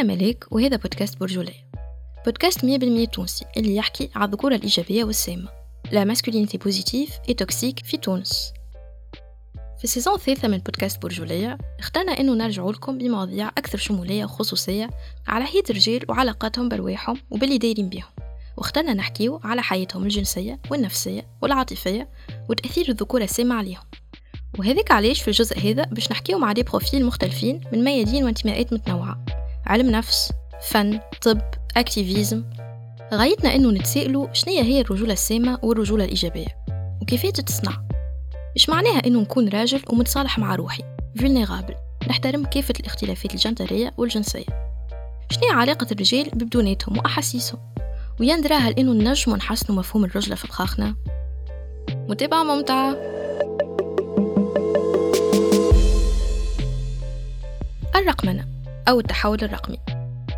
أنا ملاك وهذا بودكاست برجولية بودكاست 100% تونسي اللي يحكي على الذكورة الإيجابية والسامة. la masculinité positive et toxique في تونس. في ال saison الثالثة من بودكاست برجولية اخترنا إنه نرجع لكم بمواضيع أكثر شمولية وخصوصية على حياة الرجال وعلاقاتهم برواحهم وباللي دايرين بيهم. واخترنا نحكيو على حياتهم الجنسية والنفسية والعاطفية وتأثير الذكورة السامة عليهم. وهذاك علاش في الجزء هذا باش نحكيو مع des profils مختلفين من ميادين وانتماءات متنوعة. علم نفس فن طب اكتيفيزم غايتنا إنه نتسائلوا شنية هي الرجولة السامة والرجولة الإيجابية؟ وكيفية تتصنع مش معناها إنه نكون راجل ومتصالح مع روحي؟ vulnerable. نحترم كافة الاختلافات الجندرية والجنسية. شنو علاقة الرجال ببدوناتهم وأحاسيسهم؟ ويندراها لأنه نجم نحسنوا مفهوم الرجلة في الخاخنة. متابعة ممتعة. الرقمنة. أو التحول الرقمي.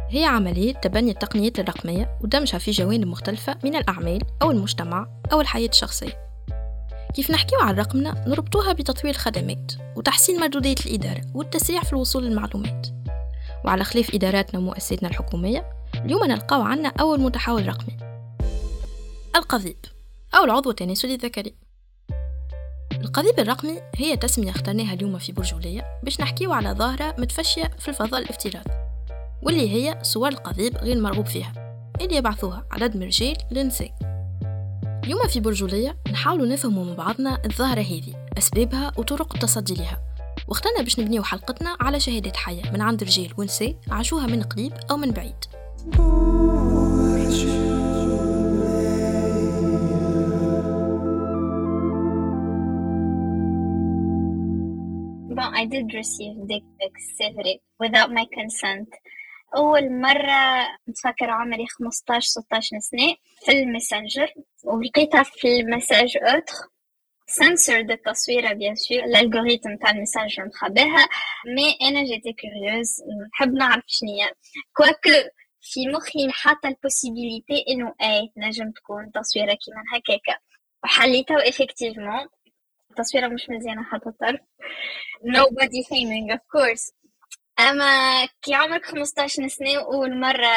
هي عملية تبني التقنيات الرقمية ودمجها في جوانب مختلفة من الأعمال أو المجتمع أو الحياة الشخصية. كيف نحكيو عن رقمنا نربطوها بتطوير الخدمات وتحسين مردودية الإدارة والتسريع في الوصول للمعلومات. وعلى خلاف إداراتنا ومؤسساتنا الحكومية اليوم نلقاو عنا أول متحول رقمي القضيب أو العضو التناسلي الذكري. القضيب الرقمي هي تسمية اخترناها اليوم في برجولية باش نحكيو على ظاهرة متفشية في الفضاء الافتراضي واللي هي صور القضيب غير مرغوب فيها اللي يبعثوها عدد من الرجال للنساء اليوم في برجولية نحاول نفهموا من بعضنا الظاهرة هذه أسبابها وطرق التصدي لها. واخترنا باش نبنيو حلقتنا على شهادات حية من عند رجال ونساء عاشوها من قريب أو من بعيد. I did receive dick pics, vrai, without my consent. أول مرة نتفكر عمري 15 16 سنة في ال Messenger ولقيتها في ال messages autres. censurée التصويرة bien sûr ال algorithme تاع ال Messenger مخباها. mais أنا j'étais curieuse نحب نعرف شنيا quoique في مخي حتى ال possibilité إنه ينجم تكون تصويرة كيما هكاكا. وحليتها effectivement التصويرة مش مزيانة حتى طرف nobody shaming of course اما كي عمرك 15 سنه اول مره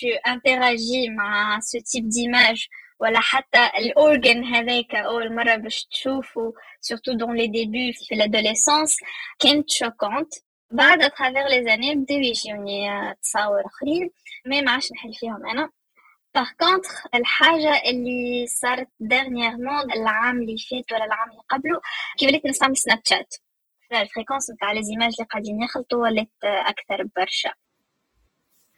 tu interagis مع ce type d'images ولا حتى ال organe هذاك اول مره باش تشوفه surtout dans les débuts في ال adolescence كانت choquante بعد à travers les années بداو يجيوني تصاور اخرين ما عادش نحل فيهم أنا par contre الحاجة اللي صارت dernièrement العام اللي فات ولا العام اللي قبله كي وليت نستعمل Snapchat ال fréquence نتاع les images اللي قاعدين يخلطوا ولات أكثر برشا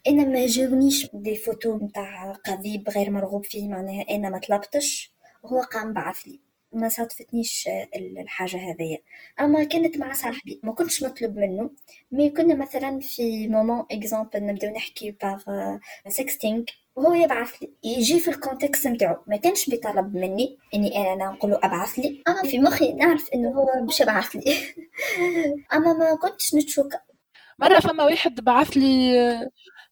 أنا ما جاونيش des photos نتاع قضيب غير مرغوب فيه معناها أنا ما طلبتش. هو قام بعث لي. ما صادفتنيش الحاجة هذيا. أما كانت مع صاحبي ما كنتش نطلب منه. mais كنا مثلا في moment exemple نبدأو نحكي par sexting وهو يبعث لي. يجي في ال context نتاعو. ما كانش بيطلب مني إني أنا نقول له أبعث لي. أما في مخي نعرف إنه هو باش يبعث لي. أما ما كنتش نتشوك مرة فما واحد بعث لي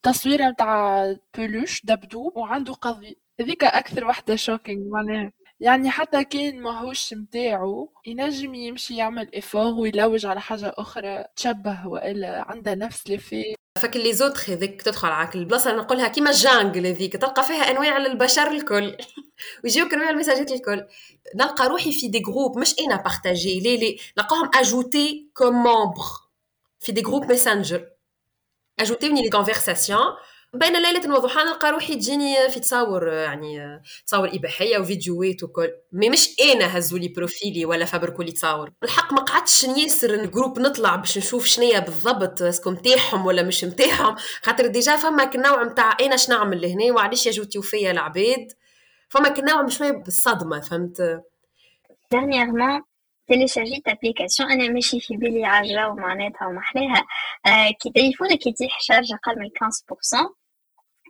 تصويرة متاع peluche دبدوب وعنده قضيب هذيك أكثر وحدة shocking معناها. يعني حتى كان ماهوش متاعو ينجم يمشي يعمل effort ويلوج على حاجة أخرى تشبه وإلا عندها نفس لفي فك اللي زوتخ هذيك تدخل على البلاصه اللي نقولها كيما ال jungle هذيك تلقى فيها أنواع البشر الكل. ويجيوك أنواع المساجات الكل. نلقى روحي في des groupes مش أنا partagé لي لي نلقاهم ajouté comme في des groupes Messenger اجوتيوني les conversations بين ليلة وضحاها نلقى روحي تجيني في تصاور يعني تصاور إباحية وفيديوهات وكل. mais مش أنا هزوا لي profil ي ولا فبركوا لي تصاور. الحق ما قعدتش نيسر ال groupe نطلع باش نشوف شنية بالضبط est-ce que متاعهم ولا مش متاعهم خاطر déjà فما نوع نتاع أنا شنو نعمل لهنا؟ وعلاش يجوتيو فيا العباد؟ فما نوع مش بالصدمة فهمت؟ Dernièrement تيليشارجيت application أنا ماشي في بالي عجله ومعناتها ومحلاها آه كي تليفونك يتيح charge أقل من 15%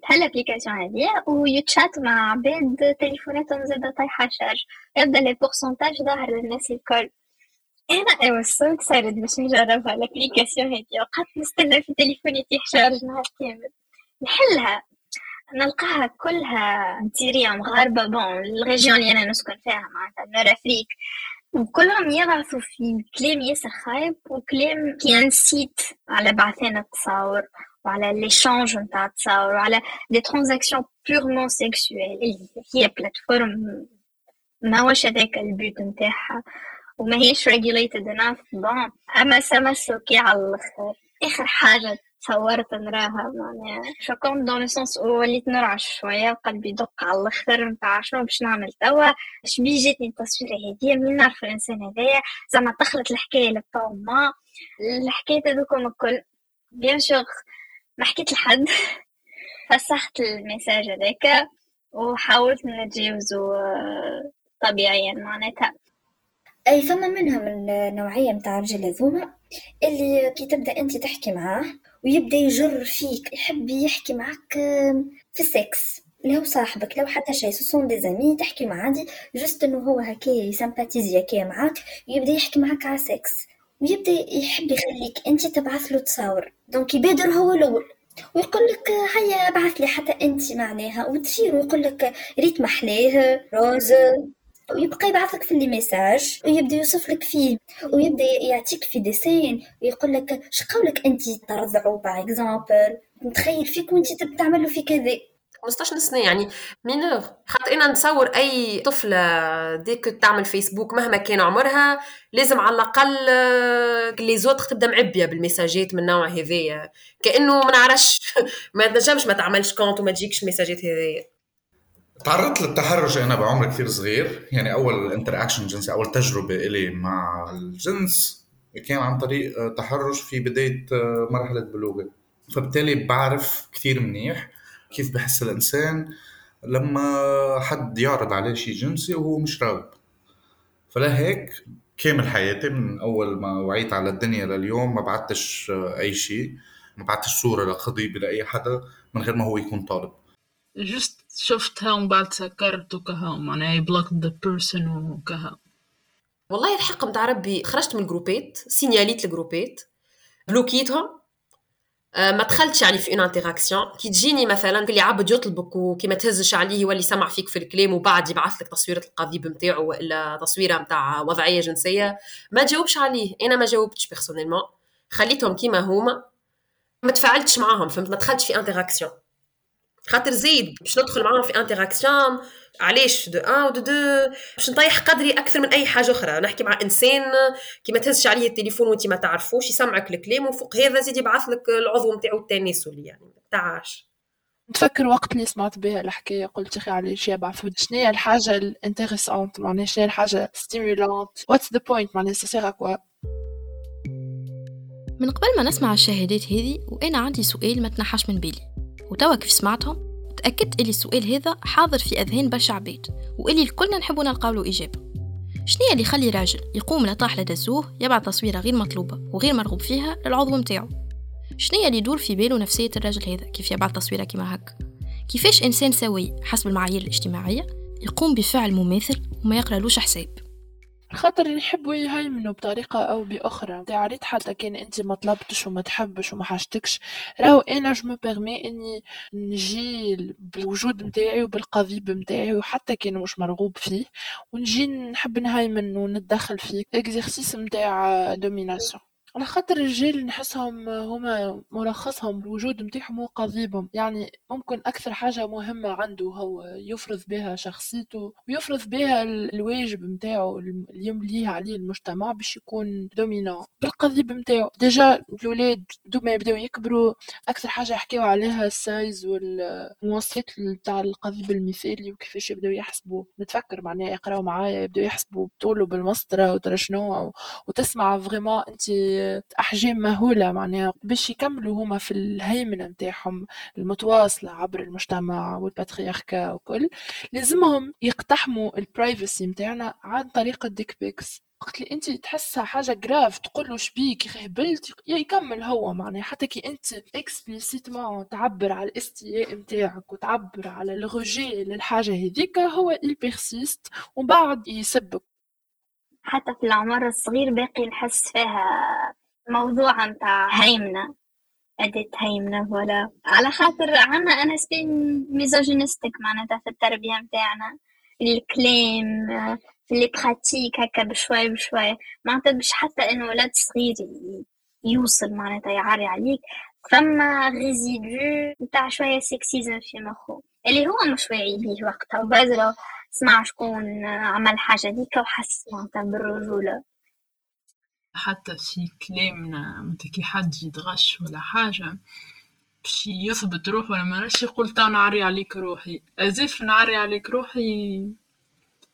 تحل ال application هذه ويتشات مع عباد تليفوناتهم زاده طايحه charge يبدأ le pourcentage ظاهر للناس الكل. أنا I was so excited باش نجربها. ال application هذه وقعدت نستنى في تليفوني يتيح charge نهار كامل. نحلها. نلقاها كلها نتيريا مغاربة bon ال région اللي أنا نسكن فيها معناتها Nord Afrique وكلهم يبعثوا في كلام ياسر خايب وكلام كي نسيت على بعثنا التصاور. وعلى l'échange نتاع التصاور وعلى des transactions purement sexuelles اللي هي platform ما واش هذاك ال but نتاعها وما هيش regulated enough. bon اما ça m'a choquée على الآخر اخر حاجة تصورت نراها معناها choquante dans ce sens وليت نرعش شوية وقلبي يدق على الآخر نتاع شنو باش نعمل توا شبي جاتني التصويره هذيا من نعرف الانسان هذايا زعما دخلت الحكاية للطو ما الحكاية هذوكم الكل bien sûr ما حكيت لحد. فسخت ال message هذاك وحاولت نتجاوزه طبيعيا معناتها. أي فما منها من النوعيه متاع الرجال هذوما اللي كي تبدأ أنت تحكي معاه ويبدأ يجر فيك يحب يحكي معك في السكس. هو صاحبك لو حتى شيء sont des amis تحكي مع عادي. juste إنه هو هكايا يسمباتيزي هكايا معاك يبدأ يحكي معك على سكس ويبدأ يحب يخليك أنت تبعث له تصاور. donc يبادر هو الأول. ويقول لك هيا ابعث لي حتى أنت معناها. وتصير ويقول لك ريت محلاه rose. ويبقى يبعثك في les messages ويبدأ يوصف لك فيه. ويبدأ يعطيك في des scènes ويقول لك شقولك أنت ترضعوا par exemple متخيل فيك وأنت تعمل له في كذا. 15 سنه يعني mineure خاطر أنا نتصور أي طفلة ديك تعمل فيسبوك مهما كان عمرها لازم على الأقل les autres تبدا معبيه بالميساجات من نوع هذايا. كأنه ما نعرفش ما تنجمش ما تعملش compte وما تجيكش الميساجات هذايا. تعرضت للتحرش أنا بعمر كثير صغير. يعني أول interaction جنسي أول تجربة إلي مع الجنس كان عن طريق تحرش في بداية مرحلة بلوغي فبالتالي بعرف كثير منيح. كيف بحس الإنسان لما حد يعرض عليه شيء جنسي وهو مش راغب. فلهيك كامل حياتي من أول ما وعيت على الدنيا لليوم ما بعتش أي شيء ما بعتش صورة لخطيبي لأي حدا من غير ما هو يكون طالب. just شفتها ومن بعد سكرت وكها معناها block the person وكها والله الحق متاع ربي خرجت من الجروبات سينياليت الجروبات بلوكيتهم ما دخلتش يعني في en interaction كي تجيني مثلا اللي عبد يطلبك وكي تهزش عليه يولي سمع فيك في الكلام وبعد يبعث لك تصويرة القضيب نتاعو ولا تصويرة نتاع وضعية جنسية ما جاوبش عليه. أنا ما جاوبتش personnellement خليتهم كيما هما. ما تفاعلتش معاهم فهمت؟ ما دخلتش في interaction خاطر زيد باش ندخل معاهم في interaction علاش de un و de deux؟ باش نطيح قدري أكثر من أي حاجة أخرى. نحكي مع إنسان كي ما تهزش عليه التليفون وانت ما تعرفوش يسمعك الكلام وفوق هذا زيد يبعث لك العضو نتاعو التناسلي يعني. تعاش نتفكر وقت اللي سمعت بها الحكاية. قلت أخي علاش يبعثوا شنو هي الحاجة ال intéressante معناها شنو هي الحاجة stimulante what's the point معناها c'est quoi من قبل ما نسمع الشهادات هذه وأنا عندي سؤال ما تنحاش من بالي. وتوا كيف سمعتهم تأكدت إلي السؤال هذا حاضر في أذهان برشا عباد وإلي الكلنا نحبوا نلقاو له إجابة شنية اللي يخلي راجل يقوم لطاح لدزوه يبعث تصويرة غير مطلوبة وغير مرغوب فيها للعضو متاعو؟ شنية اللي يدور في باله نفسية الراجل هذا كيف يبعث تصويرة كيما هكا؟ كيفاش إنسان سوي حسب المعايير الاجتماعية يقوم بفعل مماثل وما يقرألوش حساب؟ خاطر يحبوا يهيمنوا بطريقة أو بأخرى. تعريت حتى كان أنت ما طلبتش وما تحبش وما حاجتكش. راهو أنا je me permets إني نجي بالوجود متاعي وبالقضيب متاعي وحتى كان مش مرغوب فيه ونجي نحب نهيمن ونتدخل فيه. exercice متاع domination على خاطر الرجال نحسهم هما ملخصهم الوجود متاعهم هو قضيبهم. يعني ممكن أكثر حاجة مهمة عنده هو يفرض بها شخصيته ويفرض بها الواجب متاعه اللي يمليه عليه المجتمع باش يكون dominant بالقضيب متاعه déjà الولاد دوما يبداو يكبروا أكثر حاجة يحكيو عليها ال size والمواصفات تاع القضيب المثالي وكيفاش يبداو يحسبوا نتفكر معناها يقراو معايا يبداو يحسبوا بطوله بالمسطرة وترى شنو وتسمع vraiment انت أحجام مهولة معناها باش يكملوا هما في الهيمنة نتاعهم المتواصلة عبر المجتمع وال patriarcat وكل. لازمهم يقتحموا ال privacy نتاعنا عن طريق ال dick pics. وقت اللي أنت تحسها حاجة grave تقول له شبيك يا هبلت يكمل هو معناها. حتى كي أنت explicitement تعبر على الاستياء نتاعك وتعبر على الرجاء للحاجه هذيك هو البيرسيست ومن بعد يسبك. حتى في العمر الصغير باقي نحس فيها موضوع متاع هيمنة أداة هيمنة ولا. على خاطر عنا أنا سبين ميزوجينستيك معناتها في التربية متاعنا الكلام في لي براتيك هكا بشوي بشوي. معناتها مش حتى إنه ولد صغير يوصل معناتها يعري عليك فما غيزيدو نتاع شوية سكسيزم في مخو اللي هو مش واعي بيه وقتها وبعد سمع شكون عمل حاجة ديكا وحس معناتها بالرجولة. حتى في كلامنا متى كي حد يتغش ولا حاجة باش يثبت روحه ولا ما يقول تا نعري عليك روحي. أزيف نعري عليك روحي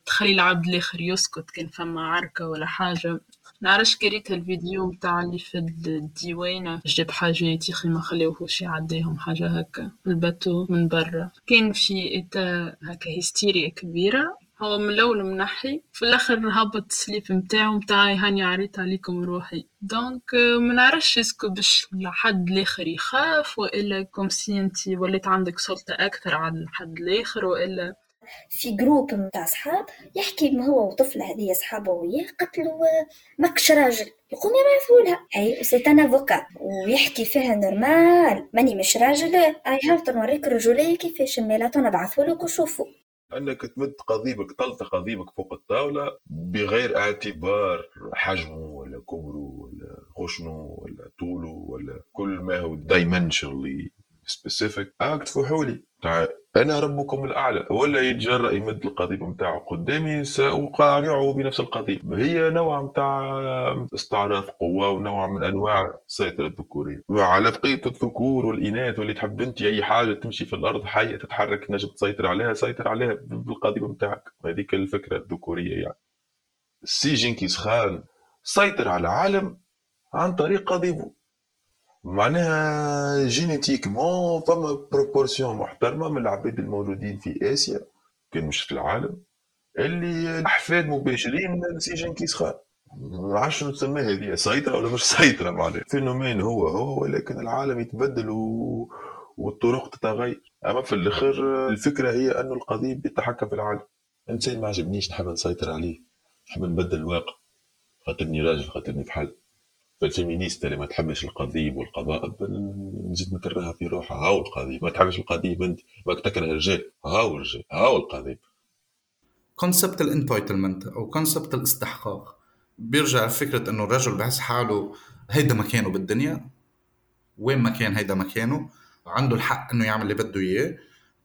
تخلي العبد الآخر يسكت كان فما عركة ولا حاجة. نعرفش قريت الفيديو متاع اللي في الديوانة جاب حاجات ما خليوهوش يعديهم حاجة هكا الباتو من برا. كان في إتا هكا هستيريا كبيرة. هو من الأول منحي في الآخر هبط السليب متاعو متاعي هاني عريت عليكم روحي. دونك ما نعرفش اسكو باش لحد الآخر يخاف وإلا كوم سي انتي وليت عندك سلطة أكثر على الحد الآخر وإلا في جروب متاع صحاب يحكي هو وطفلة هذه صحابه وياه قتلوا ماكش راجل. يقوم يبعثوا لها. أي سي ان افوكا ويحكي فيها نورمال ماني مش راجل. اي هاف نوريك الرجوليه كيفاش ميلات نبعثوا لك وشوفوا. أنك تمد قضيبك طلت قضيبك فوق الطاولة بغير اعتبار حجمه ولا كبره ولا خشنه ولا طوله ولا كل ما هو dimensionally specific act فحولي أنا ربكم الأعلى ولا يتجرأ يمد القضيب نتاعو قدامي ساقارعه بنفس القضيب. هي نوع نتاع استعراض قوة ونوع من أنواع السيطره الذكورية. على بقية الذكور والإناث واللي تحب أنت أي حاجة تمشي في الأرض حية تتحرك نجم تسيطر عليها سيطر عليها بالقضيب نتاعك هذيك الفكرة الذكورية يعني. سي جينكيز خان سيطر على العالم عن طريق قضيبه. معناها génétiquement فما proportion محترمة من العباد الموجودين في آسيا كان مش في العالم اللي احفاد مباشرين من سي جنكيز خان ما شنو تسمى هذه سيطرة ولا مش سيطرة معناها؟ phénomène هو هو ولكن العالم يتبدل و... والطرق تتغير. أما في الآخر الفكرة هي انه القضيب يتحكم في العالم. إنسان ما عجبنيش نحب نسيطر عليه نحب نبدل الواقع خاطرني راجل خاطرني بحل فال féministe اللي ما تحبش القضيب والقضاء نزيد نكرهها في روحها. هاو القضيب. ما تحبش القضيب أنت. ما تكره الرجال هاو الرجال هاو القضيب. concept ال entitlement أو concept الاستحقاق. بيرجع لفكره إنه الرجل بحس حاله هيدا مكانه بالدنيا. وين ما كان هيدا مكانه. عنده الحق إنه يعمل اللي بده إياه.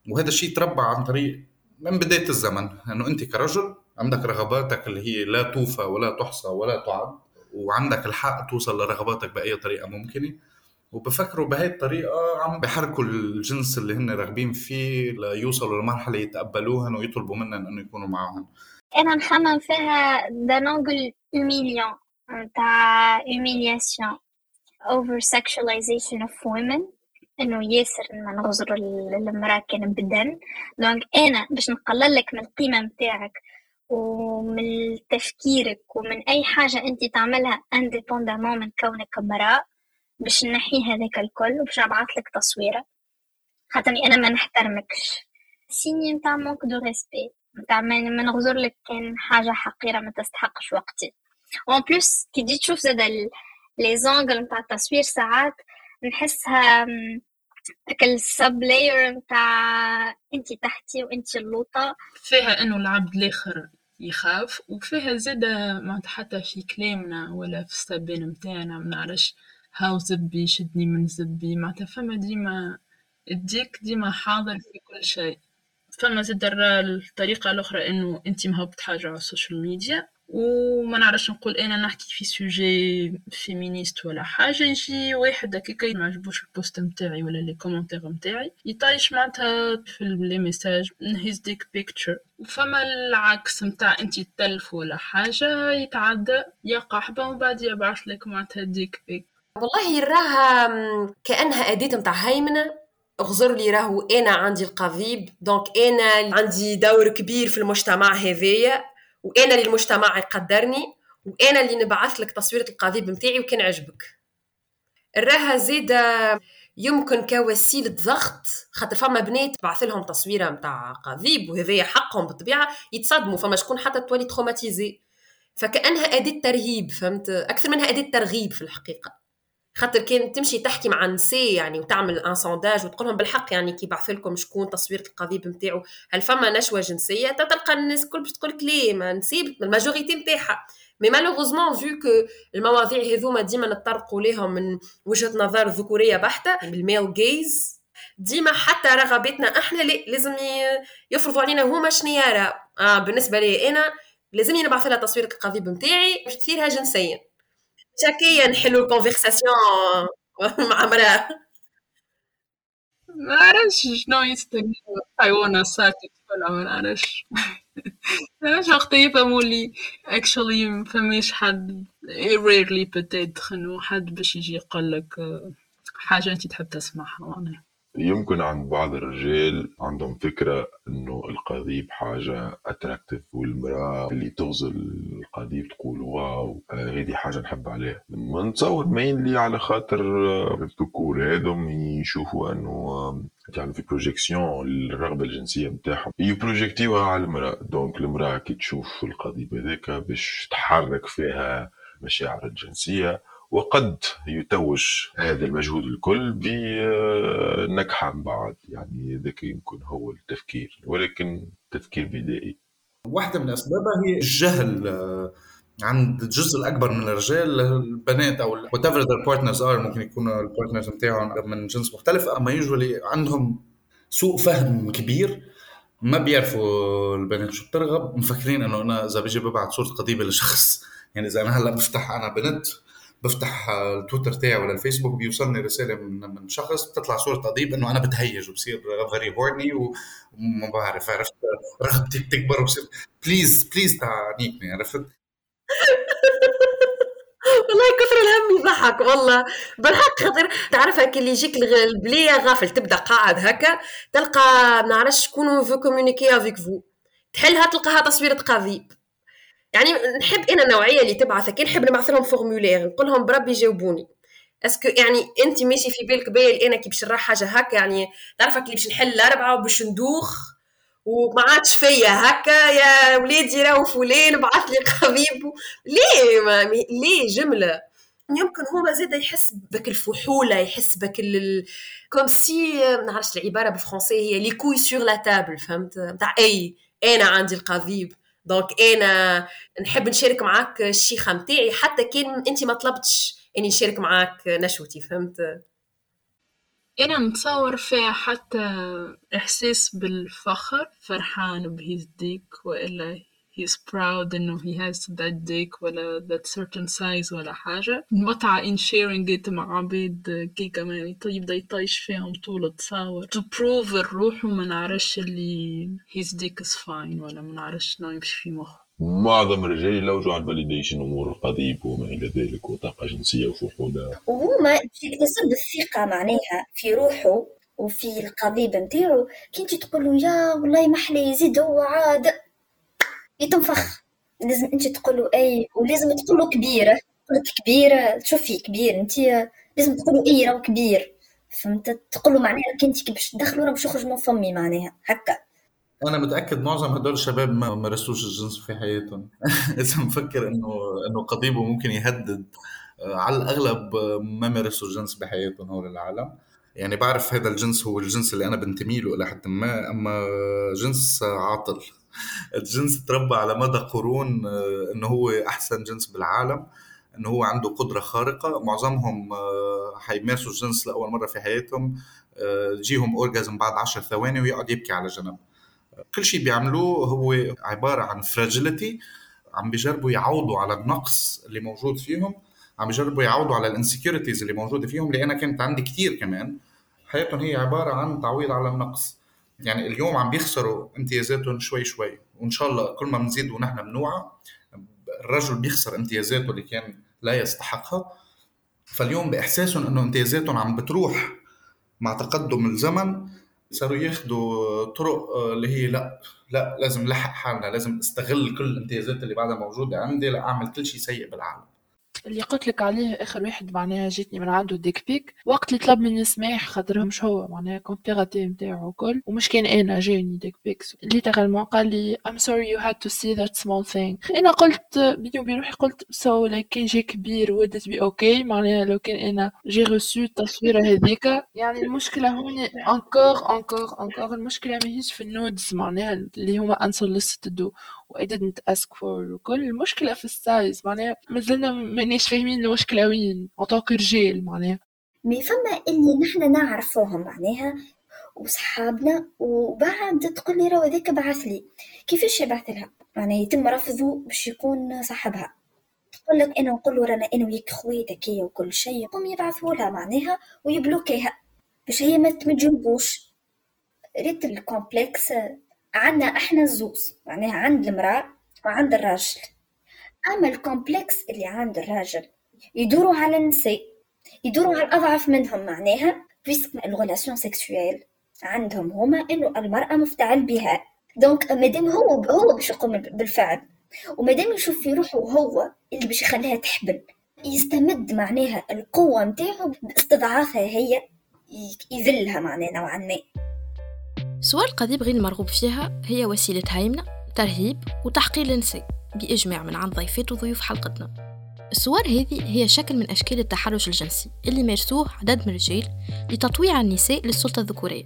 وهذا الشيء تربى عن طريق من بداية الزمن. انه أنت كرجل عندك رغباتك اللي هي لا توفى ولا تحصى ولا تعد. وعندك الحق توصل لرغباتك بأي طريقة ممكنة. وبفكروا بهي الطريقة عم بحركوا الجنس اللي هن راغبين فيه ليوصلوا لمرحلة يتقبلوهن ويطلبوا منهم إنه يكونوا معهم أنا نخمم فيها دا نونجل humiliant تاع humiliation over sexualization of women. إنه ياسر ان نغزر المرأة كان بدن. donc أنا باش نقلل لك من القيمة متاعك ومن تفكيرك ومن أي حاجة أنت تعملها indépendamment من كونك امرأة باش نحي هذاك الكل وباش نبعث لك تصويرة. خاطرني أنا ما نحترمكش. signe نتاع manque de respect نتاع ما نغزر لك كان حاجة حقيرة ما تستحقش وقتي. و en plus كي تجي تشوف زاد لي زونغل نتاع التصوير ساعات نحسها داك السب لاير نتاع انت تحتي وانت اللوطة. فيها إنه العبد الآخر يخاف وفيها زادة معناتها حتى في كلامنا ولا في السبان متاعنا منعرفش هاو زبي شدني من زبي معناتها فما ديما الديك ديما حاضر في كل شيء. فما زاد الطريقة الأخرى إنه أنت مهبط حاجة على السوشيال ميديا وما نعرفش نقول أنا نحكي في سوجي فيمينيست ولا حاجة يجي واحد هكاكا ما عجبوش البوست نتاعي ولا لي كومونتير نتاعي يطايش معناتها في لي ميساج هيز ديك بيكتشر وفما العكس نتاع انت تلف ولا حاجة يتعدى يا قحبه ومن بعد يبعث لك معناتها ديك بيك والله راها كانها اداه نتاع هيمنه اغزر لي راهو أنا عندي القضيب دونك أنا عندي دور كبير في المجتمع هذايا وأنا اللي المجتمع يقدرني وأنا اللي نبعث لك تصويره القضيب نتاعي وكان عجبك. راها زيادة يمكن كوسيلة ضغط خاطر فما بنات بعث لهم تصويرة متاع قضيب وهذايا حقهم بالطبيعة يتصدموا فما شكون حتى تولي traumatisée فكأنها أداة ترهيب فهمت؟ أكثر منها أداة ترغيب في الحقيقة. خاطر كان تمشي تحكي مع نساء يعني وتعمل un sondage وتقول لهم بالحق يعني كي بعث لكم شكون تصويره القضيب نتاعو هل فما نشوة جنسية؟ تلقى الناس الكل باش تقول لك ليه ما نسيب ال majorité نتاعها mais malheureusement vu que المواضيع هذوما ديما نتطرقوا ليهم من وجهة نظر ذكورية بحتة بال male gaze ديما حتى رغبتنا إحنا لازم يفرضوا علينا هما شنو يرى آه بالنسبة لي أنا لازمني نبعث لها تصوير القضيب نتاعي باش تثيرها جنسيا. شكيا نحلوا الكونفرساسيون مع مرأة. ما نعرفش شنو يستنى حيوانة ساكت ولا ما نعرفش نعرفش وقت يفهموا لي actually ما فماش حد rarely peut-être إنه حد باش يجي يقول لك حاجة أنت تحب تسمعها معناها يمكن عند بعض الرجال عندهم فكرة إنه القضيب حاجة attractive والمرأة اللي تغزر للقضيب تقول واو هذه حاجة نحب عليها. نتصور مينلي على خاطر الذكور هذم يشوفوا إنه يعني في projection الرغبة الجنسية نتاعهم يبروجيكتيوها على المرأة. donc المرأة كي تشوف القضيب هذاك باش تحرك فيها مشاعر الجنسية وقد يتوج هذا المجهود الكل بنكحة من بعد يعني ذاك يمكن هو التفكير ولكن تفكير بدائي. واحدة من أسبابها هي الجهل آه، عند الجزء الأكبر من الرجال البنات or whatever their partners are ممكن يكونوا ال partners نتاعهم من جنس مختلف. أما usually عندهم سوء فهم كبير ما بيعرفوا البنات شو بترغب. مفكرين إنه أنا إذا بيجي ببعت صورة قضيبه لشخص يعني إذا أنا هلأ بفتح أنا بنت بفتح التويتر تاعي ولا الفيسبوك بيوصلني رسالة من من شخص بتطلع صورة قضيب إنه أنا بتهيج وبصير very horny وما بعرف عرفت؟ رغبتي بتكبر وبصير please please تعا نيكني عرفت؟ والله كثر الهم يضحك والله. بالحق خاطر تعرف هكا اللي يجيك البليه غافل تبدأ قاعد هكا تلقى ما نعرفش شكون vous communiquez avec vous تحلها تلقاها تصويرة قضيب. يعني نحب أنا النوعية اللي تبعث كي نحب نبعث لهم formulaire نقول لهم بربي جاوبوني. est-ce que يعني أنت ماشي في بالك باين أنا كي باش نراح حاجة هكا يعني تعرفك اللي باش نحل الأربعة وباش ندوخ وما عادش فيا هكا يا ولادي راهو فلان بعث لي قضيب ليه؟ ما ليه جملة؟ يمكن هو زاد يحس بك الفحولة يحس بك ال... comme si ما نعرفش العبارة بالفرنسي هي les couilles sur la table فهمت؟ نتاع أي أنا عندي القضيب دونك أنا نحب نشارك معاك الشيخه نتاعي حتى كان أنت ما طلبتش إني نشارك معاك نشوتي فهمت؟ أنا نتصور فيها حتى إحساس بالفخر فرحان بهيزديك وإلا he's proud انه he has that dick ولا that certain size ولا حاجة. متعة in sharing it مع عبيد كي كمان يبدا يطيش فيهم طول التصاور to prove الروح وما نعرفش اللي his dick is fine ولا ما نعرفش شنو يمشي في مخه. معظم الرجال يلوجوا على الفاليديشن أمور القضيب وما إلى ذلك وطاقة جنسية وفحوله وهما يكتسب الثقة معناها في روحه وفي القضيب نتاعو. كي تقول له يا والله ما أحلى يزيد هو عاد. يتنفخ لازم انت تقول أي ولازم تقول كبيره تقول كبيره شوفي كبير. انت لازم تقول أي راه كبير. فهمت؟ تقول له معناها انت كي باش تدخلوا راه باش يخرج من فمي معناها. هكا. أنا متأكد معظم هدول الشباب ما مارسوش الجنس في حياتهم. إذا مفكر إنه إنه قضيبه ممكن يهدد آه، على الأغلب ما مارسوا الجنس بحياتهم هول العالم. يعني بعرف هذا الجنس هو الجنس اللي أنا بنتمي له إلى حد ما أما جنس عاطل. الجنس تربى على مدى قرون آه، إنه هو أحسن جنس بالعالم إنه هو عنده قدرة خارقة. معظمهم آه، حيمارسوا الجنس لأول مرة في حياتهم. تجيهم orgasm بعد عشر ثواني ويقعد يبكي على جنب. كل شيء بيعملوه هو عبارة عن fragility عم بيجربوا يعوضوا على النقص اللي موجود فيهم عم بيجربوا يعوضوا على ال insecurities اللي موجودة فيهم اللي أنا كانت عندي كثير كمان. حياتهم هي عبارة عن تعويض على النقص. يعني اليوم عم بيخسروا امتيازاتهم شوي شوي وإن شاء الله كل ما بنزيد ونحن بنوعى الرجل بيخسر امتيازاته اللي كان لا يستحقها. فاليوم بإحساسهم إنه امتيازاتهم عم بتروح مع تقدم الزمن صاروا ياخذوا طرق آه، اللي هي لا لا لازم نلحق حالنا لازم استغل كل الامتيازات اللي بعدها موجودة عندي لأعمل كل شيء سيء بالعالم. اللي قلت لك عليه آخر واحد معناها جاتني من عنده dick pic. وقت اللي طلب مني سماح خاطر مش هو معناها compte نتاعو وكل ومش كان أنا جاني dick pics littéralement قال لي I'm sorry you had to see that small thing. أنا قلت بيني وبين روحي قلت so like كان جاي كبير it'd be okay? معناها لو كان أنا j'ai reçu التصويره هذيك. يعني المشكلة هون encore encore encore المشكلة ماهيش في ال nudes معناها اللي هما unsolicited. و I didn't ask for وكل المشكلة في ال size معناها مازلنا ماناش فاهمين المشكلة وين عطاك رجال معناها. mais فما اللي نحنا نعرفوهم معناها وصحابنا وبعد تقول لي راه هذاك بعث لي كيفاش يبعث لها؟ معناها يتم رفضه باش يكون صاحبها. تقول لك أنا نقول له رانا أنا وياك خواتك هي وكل شيء يقوم يبعثوا لها معناها ويبلوكيها باش هي ما تجنبوش ريت ال complexe عندنا إحنا الزوز معناها عند المرأة وعند الراجل. أما ال complexe اللي عند الراجل يدوروا على النساء يدوروا على الأضعف منهم معناها puisque ال relation sexuelle عندهم هما إنه المرأة مفعول بها. donc مادام هو هو باش يقوم بالفعل. ومادام يشوف في روحه هو اللي باش يخليها تحبل يستمد معناها القوة متاعه باستضعافها هي يذلها معناها نوعا ما. سؤال القضيب غير المرغوب فيها هي وسيلة هيمنة ترهيب وتحقير النساء بإجماع من عند ضيفات وضيوف حلقتنا. الصور هذه هي شكل من أشكال التحرش الجنسي اللي مارسوه عدد من الرجال لتطويع النساء للسلطة الذكورية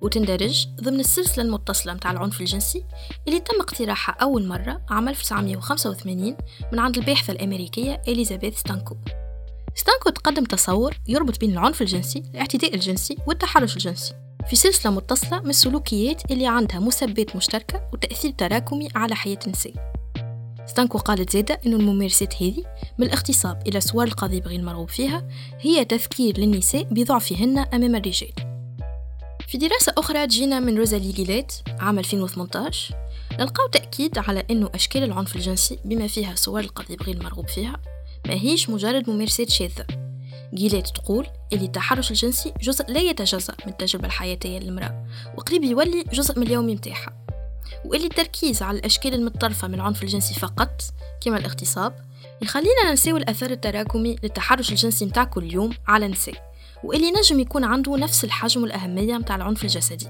وتندرج ضمن السلسلة المتصلة متاع العنف الجنسي اللي تم اقتراحها أول مرة عام 1985 من عند الباحثة الأمريكية إليزابيث ستانكو. ستانكو تقدم تصور يربط بين العنف الجنسي الاعتداء الجنسي والتحرش الجنسي. في سلسلة متصلة من السلوكيات اللي عندها مسبات مشتركة وتأثير تراكمي على حياة النساء ستانكو قالت زادة أن الممارسات هذه من الاغتصاب إلى صور القضيب غير المرغوب فيها هي تذكير للنساء بضعفهن أمام الرجال. في دراسة أخرى تجينا من روزالي جيليت عام 2018 نلقاو تأكيد على أنه أشكال العنف الجنسي بما فيها صور القضيب غير المرغوب فيها ما هيش مجرد ممارسات شاذة. جيليت تقول اللي التحرش الجنسي جزء لا يتجزأ من التجربة الحياتية للمرأة وقريب يولي جزء من اليومي متاعها واللي التركيز على الأشكال المتطرفة من العنف الجنسي فقط كما الاغتصاب يخلينا ننساو الأثر التراكمي للتحرش الجنسي متاع كل يوم على النساء واللي نجم يكون عنده نفس الحجم والأهمية متاع العنف الجسدي.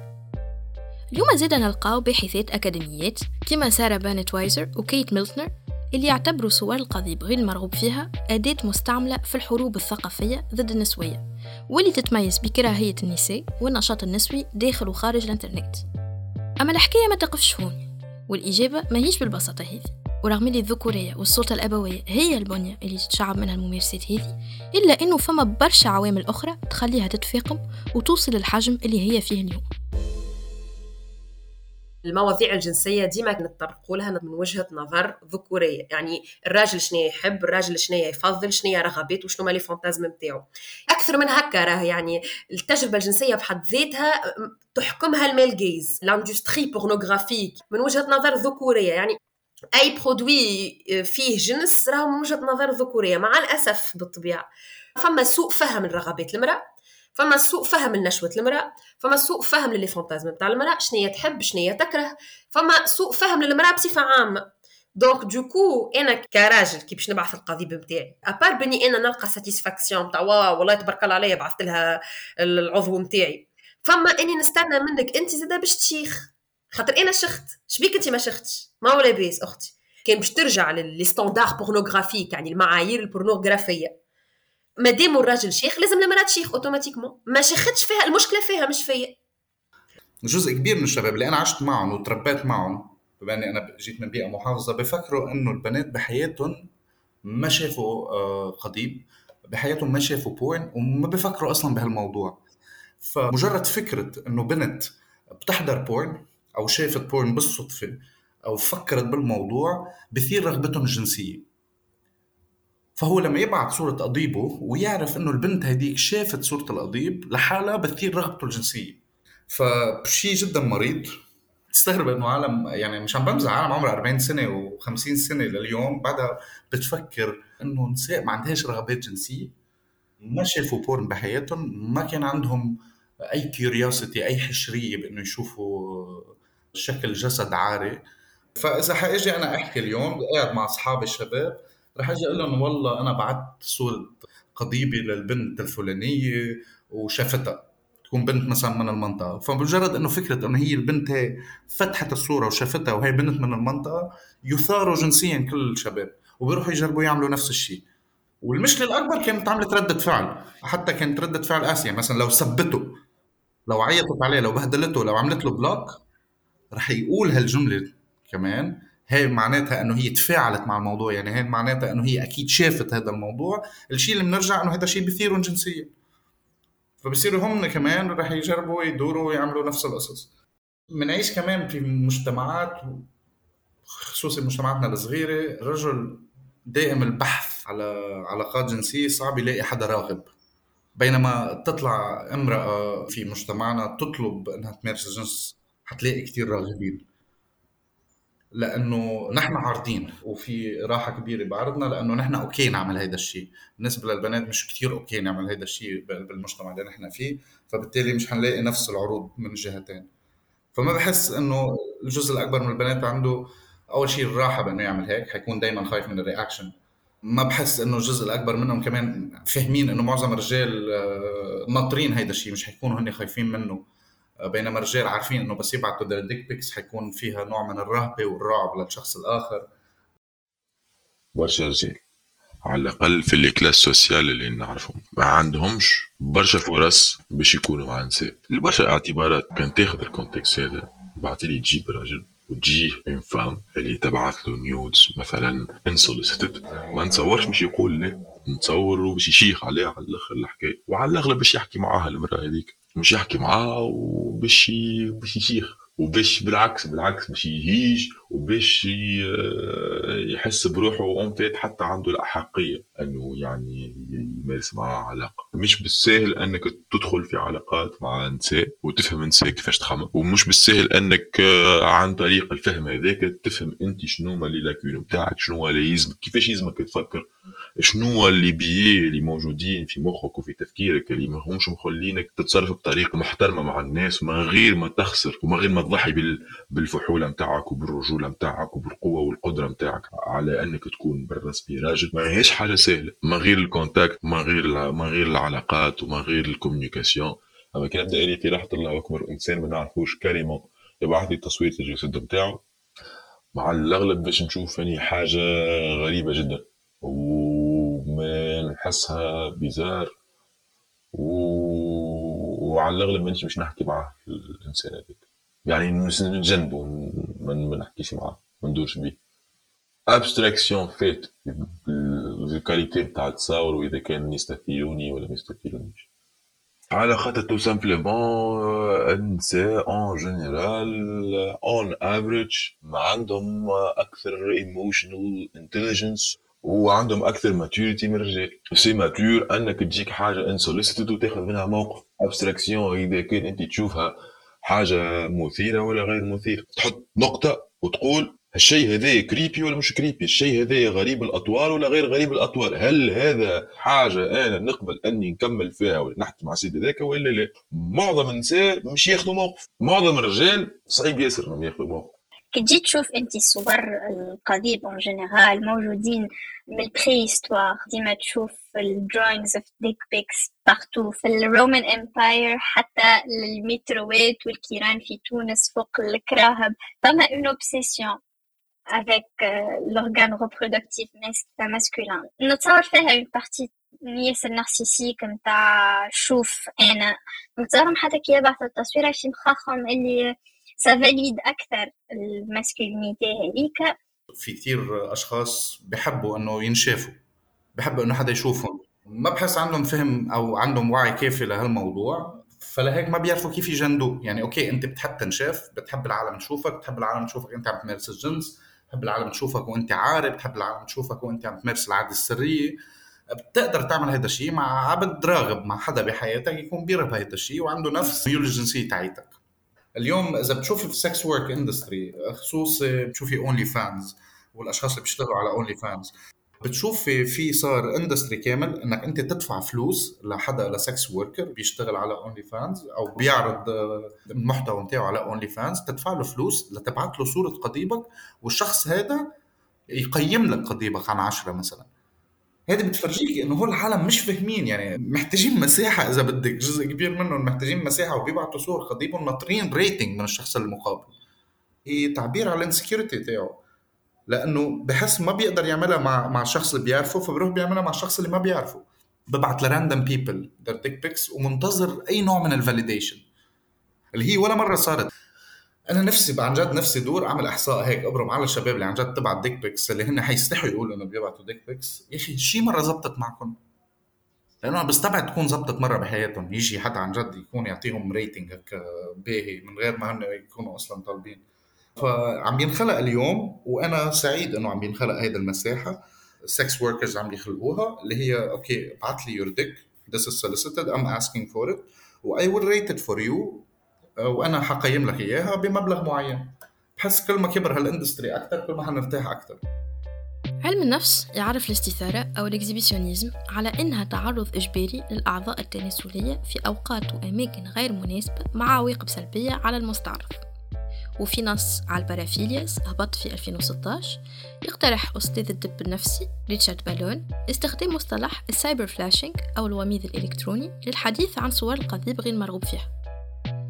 اليوم زيدا نلقاو باحثات أكاديميات كما سارة بانت وايزر وكيت ميلتنر اللي يعتبروا صور القضيب غير المرغوب فيها أداة مستعملة في الحروب الثقافية ضد النسوية واللي تتميز بكراهية النساء والنشاط النسوي داخل وخارج الإنترنت. أما الحكاية ما تقفش هون والإجابة ما هيش بالبساطة هذه. ورغم اللي الذكورية والسلطة الأبوية هي البنية اللي تتشعب منها الممارسات هذه إلا أنه فما برشا عوامل أخرى تخليها تتفاقم وتوصل للحجم اللي هي فيه اليوم. المواضيع الجنسية ديما نتطرقوا لها من وجهة نظر ذكورية. يعني الراجل شنو يحب الراجل شنو يفضل شنو رغبات وشنو les fantasmes نتاعو. أكثر من هكا راه يعني التجربة الجنسية بحد ذاتها تحكمها ال male gaze l'industrie pornographique من وجهة نظر ذكورية يعني أي برودوي فيه جنس راهو من وجهة نظر ذكورية. مع الأسف بالطبيعة فما سوء فهم لرغبات المرأة. فما سوء فهم لنشوة المرأة فما سوء فهم للي فانتازم بتاع المرأة شنية تحب شنية تكره فما سوء فهم للمرأة بصفة عامة. دونك دوكو أنا كراجل كي باش نبعث القضيب نتاعي ابار بني أنا نلقى ساتيسفاكسيون تاع واو والله تبارك الله عليا بعثت لها العضو نتاعي فما أني نستنى منك أنت زاده باش تشيخ. خاطر أنا شخت شبيك أنت ما شختش؟ ما هو لاباس أختي. كان باش ترجع لل les standards pornographiques يعني المعايير البورنوغرافيه مادام الراجل شيخ لازم المراه تشيخ automatiquement. ما شختش فيها المشكلة فيها مش فيا. جزء كبير من الشباب اللي أنا عشت معهم وتربيت معهم بما إني أنا جيت من بيئة محافظة بفكروا إنه البنات بحياتهم ما شافوا آه، قضيب بحياتهم ما شافوا porn وما بفكروا أصلا بهالموضوع. فمجرد فكرة إنه بنت بتحضر porn أو شافت porn بالصدفة أو فكرت بالموضوع بثير رغبتهم الجنسية. فهو لما يبعث صورة قضيبه ويعرف إنه البنت هذيك شافت صورة القضيب لحالها بثير رغبته الجنسية. فشيء جدا مريض. تستغرب إنه عالم يعني مش عم بمزح عالم عمرها 40 سنة و50 سنة لليوم. بعدها بتفكر إنه نساء ما عندهاش رغبات جنسية. ما شافوا porn بحياتهم ما كان عندهم أي curiosity أي حشرية بإنه يشوفوا شكل جسد عاري. فإذا حاجي أنا أحكي اليوم قاعد مع اصحابي الشباب رح أجي أقول لهم والله أنا بعت صورة قضيبه للبنت الفلانية وشافتها تكون بنت مثلا من المنطقة. فمجرد إنه فكرة إنه هي البنت هي فتحت الصورة وشافتها وهي بنت من المنطقة يثاروا جنسيا كل الشباب وبيروحوا يجربوا يعملوا نفس الشيء. والمشكلة الأكبر كانت عملت ردة فعل حتى كانت ردة فعل قاسية. مثلا لو سبته لو عيطت عليه لو بهدلته لو عملت له بلوك رح يقول هالجملة كمان هي معناتها إنه هي تفاعلت مع الموضوع يعني هي معناتها إنه هي أكيد شافت هذا الموضوع. الشيء اللي بنرجع إنه هذا الشيء بيثيرهم جنسيا. فبصيروا هم كمان رح يجربوا يدوروا ويعملوا نفس القصص. بنعيش كمان في مجتمعات خصوصي مجتمعاتنا الصغيرة الرجل دائم البحث على علاقات جنسية صعب يلاقي حدا راغب. بينما تطلع امرأة في مجتمعنا تطلب إنها تمارس الجنس حتلاقي كثير راغبين. لأنه نحن عارضين وفي راحة كبيرة بعرضنا لأنه نحن okay نعمل هذا الشيء. بالنسبة للبنات مش كثير okay نعمل هذا الشيء بالمجتمع اللي نحن فيه فبالتالي مش حنلاقي نفس العروض من الجهتين فما بحس إنه الجزء الأكبر من البنات عنده أول شيء الراحة بإنه يعمل هيك حيكون دائما خايف من ال reaction. ما بحس إنه الجزء الأكبر منهم كمان فاهمين إنه معظم الرجال آه، ناطرين هيدا الشيء مش حيكونوا هن خايفين منه. بينما الرجال عارفين إنه بس يبعتوا ال dick pics حيكون فيها نوع من الرهبة والرعب للشخص الآخر. برشا رجال. على الأقل في ال classes sociales اللي نعرفهم. ما عندهمش برشا فرص باش يكونوا مع نساء لبرشا اعتبارات كان تاخذ ال contexte هذا. بعد لي تجيب راجل وتجيه une femme اللي تبعث له nudes مثلا unsolicited ما نتصورش باش يقول لا نتصور باش يشيخ عليه على الأخر الحكاية. وعلى الأغلب باش يحكي معاها المرأة هذيك. مش يحكي معاه وباش باش يشيخ. وباش بالعكس بالعكس باش يهيج وباش يحس بروحه اون حتى عنده الأحقية إنه يعني يمارس معها علاقة. مش بالسهل إنك تدخل في علاقات مع نساء وتفهم نساء كيفاش تخمم ومش بالسهل إنك عن طريق الفهم هذاك تفهم أنت شنو هما les lacunes بتاعك شنو اللي يلزمك كيفاش يلزمك تفكر شنو les biais اللي موجودين في مخك وفي تفكيرك اللي ما همش مخلينك تتصرف بطريقة محترمة مع الناس من غير ما تخسر ومن غير ما تضحي بالفحولة نتاعك وبالرجولة نتاعك وبالقوة والقدرة نتاعك على أنك تكون بالرسمي. راجل ما هيش حاجة سهلة. من غير ال contact من غير من غير العلاقات ومن غير ال communication. أما كان نبدأ لي في راحه الله أكبر إنسان ما نعرفوش كلمة يبعث لي تصوير الجسد نتاعو مع الأغلب باش نشوف اني حاجة غريبة جدا. وما نحسها بيزار. و... وعلى الأغلب مانيش نحكي مع الإنسان هذاك. يعني نجنبه ما نحكيش معاه ما ندورش بيه. ابستراكسيون فيت بالكاليتي نتاع التصاور وإذا كان يستثيروني ولا ما يستثيرونيش على خاطر tout simplement النساء en général on average عندهم أكثر emotional intelligence وعندهم أكثر maturité من الرجال c'est mature أنك تجيك حاجة unsolicited وتاخذ منها موقف. abstraction إذا كان أنت تشوفها حاجة مثيرة ولا غير مثيره تحط نقطة وتقول الشيء هذا creepy ولا مش creepy الشيء هذا غريب الأطوار ولا غير غريب الأطوار؟ هل هذا حاجة أنا نقبل أني نكمل فيها ولا نحكي مع سيدي ذاك ولا لا؟ معظم النساء مش ياخذوا موقف. معظم الرجال صعيب ياسر إنهم ياخذوا موقف. كي تجي تشوف انت صور القضيب en général موجودين من ال préhistoire ديما تشوف ال drawings of dick pics partout في ال Roman Empire حتى المتروات والكيران في تونس فوق الكراهب فما une obsession avec l'organe reproductif masculin. نتصور فيها une partie ياسر narcissique نتاع شوف أنا نتصورهم حتى كي يبعث التصوير في مخاخهم اللي ça valide أكثر الـ masculinité هذيك. في كثير أشخاص بحبوا إنه ينشافوا بحبوا إنه حدا يشوفهم. ما بحس عندهم فهم أو عندهم وعي كافي لهالموضوع فلهيك ما بيعرفوا كيف يجندوا. يعني okay أنت بتحب تنشاف بتحب العالم تشوفك بتحب العالم تشوفك أنت عم تمارس الجنس بتحب العالم تشوفك وأنت عاري بتحب العالم تشوفك وأنت عم تمارس العادة السرية. بتقدر تعمل هذا الشيء مع حدا راغب مع حدا بحياتك يكون بيرغب هذا الشيء وعنده نفس ميول الجنسية تاعيتك اليوم إذا بتشوفي في الـ sex work industry خصوصي بتشوفي OnlyFans والأشخاص اللي بيشتغلوا على OnlyFans بتشوفي في صار industry كامل إنك أنت تدفع فلوس لحدا ل sex worker بيشتغل على OnlyFans أو بيعرض المحتوى نتاعه على OnlyFans تدفع له فلوس لتبعت له صورة قضيبك والشخص هذا يقيم لك قضيبك عن عشرة مثلا. هذه بتفرجيك إنه هو العالم مش فاهمين يعني محتاجين مساحة إذا بدك جزء كبير منهم محتاجين مساحة وبيبعتوا صور قضيبهم ناطرين rating من الشخص المقابل. هي تعبير على الـ insecurity تاعه لأنه بحس ما بيقدر يعملها مع مع الشخص اللي بيعرفه فبروح بيعملها مع الشخص اللي ما بيعرفه. ببعت ل random people dick pics ومنتظر أي نوع من الـ validation اللي هي ولا مرة صارت. أنا نفسي عن جد نفسي دور أعمل إحصاء هيك أبرم على الشباب اللي عن جد تبعت dick pics اللي هن حيستحوا يقولوا إنه بيبعتوا dick pics يا أخي شي مرة زبطت معكم؟ لأنه أنا بستبعد تكون زبطت مرة بحياتهم يجي حدا عن جد يكون يعطيهم rating هيك باهي من غير ما هن يكونوا أصلا طالبين. فعم ينخلق اليوم وأنا سعيد إنه عم ينخلق هيدي المساحة. sex workers عم يخلقوها اللي هي okay ابعث لي your dick this is solicited I'm asking for it و I will rate it for you. وأنا حقيم لك إياها بمبلغ معين. بحس كل ما كبر هال industry أكثر كل ما حنرتاح أكثر علم النفس يعرف الاستثارة أو الـ exhibitionnisme على إنها تعرض إجباري للأعضاء التناسلية في أوقات وأماكن غير مناسبة مع عواقب سلبية على المستعرض. وفي نص على الـ paraphilias هبط في 2016 يقترح أستاذ الطب النفسي ريتشارد بالون استخدام مصطلح الـ cyber flashing أو الوميض الإلكتروني للحديث عن صور القضيب غير مرغوب فيها.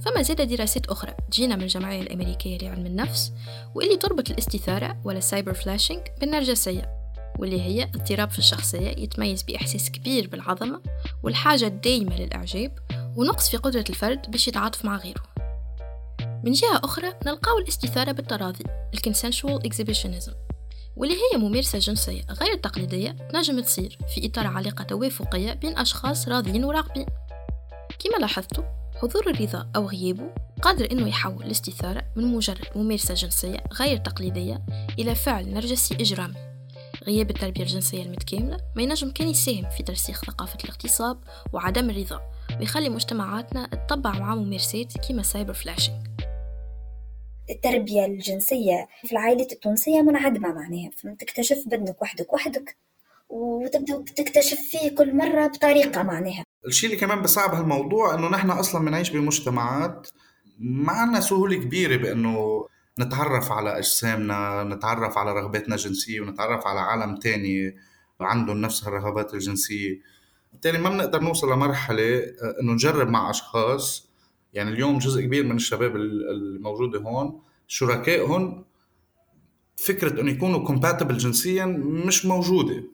فما زاد دراسات أخرى. تجينا من الجمعية الأمريكية لعلم النفس واللي تربط الاستثارة ولا الـ cyber flashing بالنرجسية واللي هي اضطراب في الشخصية يتميز بإحساس كبير بالعظمة والحاجة الدايمة للإعجاب ونقص في قدرة الفرد باش يتعاطف مع غيره. من جهة أخرى نلقاو الاستثارة بالتراضي الـ consensual exhibitionism واللي هي ممارسة جنسية غير تقليدية تنجم تصير في إطار علاقة توافقية بين أشخاص راضيين وراغبين كما لاحظتوا حضور الرضا أو غيابه قادر أنه يحول الاستثارة من مجرد ممارسة جنسية غير تقليدية إلى فعل نرجسي إجرامي. غياب التربية الجنسية المتكاملة ما ينجم كان يساهم في ترسيخ ثقافة الاغتصاب وعدم الرضا ويخلي مجتمعاتنا تطبع مع ممارسات كيما cyber flashing التربية الجنسية في العائلات التونسية منعدمة معناها تكتشف بدنك وحدك وحدك وتبدأ تكتشف فيه كل مرة بطريقة معناها. الشيء اللي كمان بصعب هالموضوع إنه نحن أصلا بنعيش بمجتمعات ما عندنا سهولة كبيرة بإنه نتعرف على أجسامنا نتعرف على رغباتنا الجنسية ونتعرف على عالم تاني عندهم نفس الرغبات الجنسية. بالتالي ما بنقدر نوصل لمرحلة آه، إنه نجرب مع أشخاص. يعني اليوم جزء كبير من الشباب الموجودة هون شركائهم فكرة إنه يكونوا كومباتبل جنسيا مش موجودة.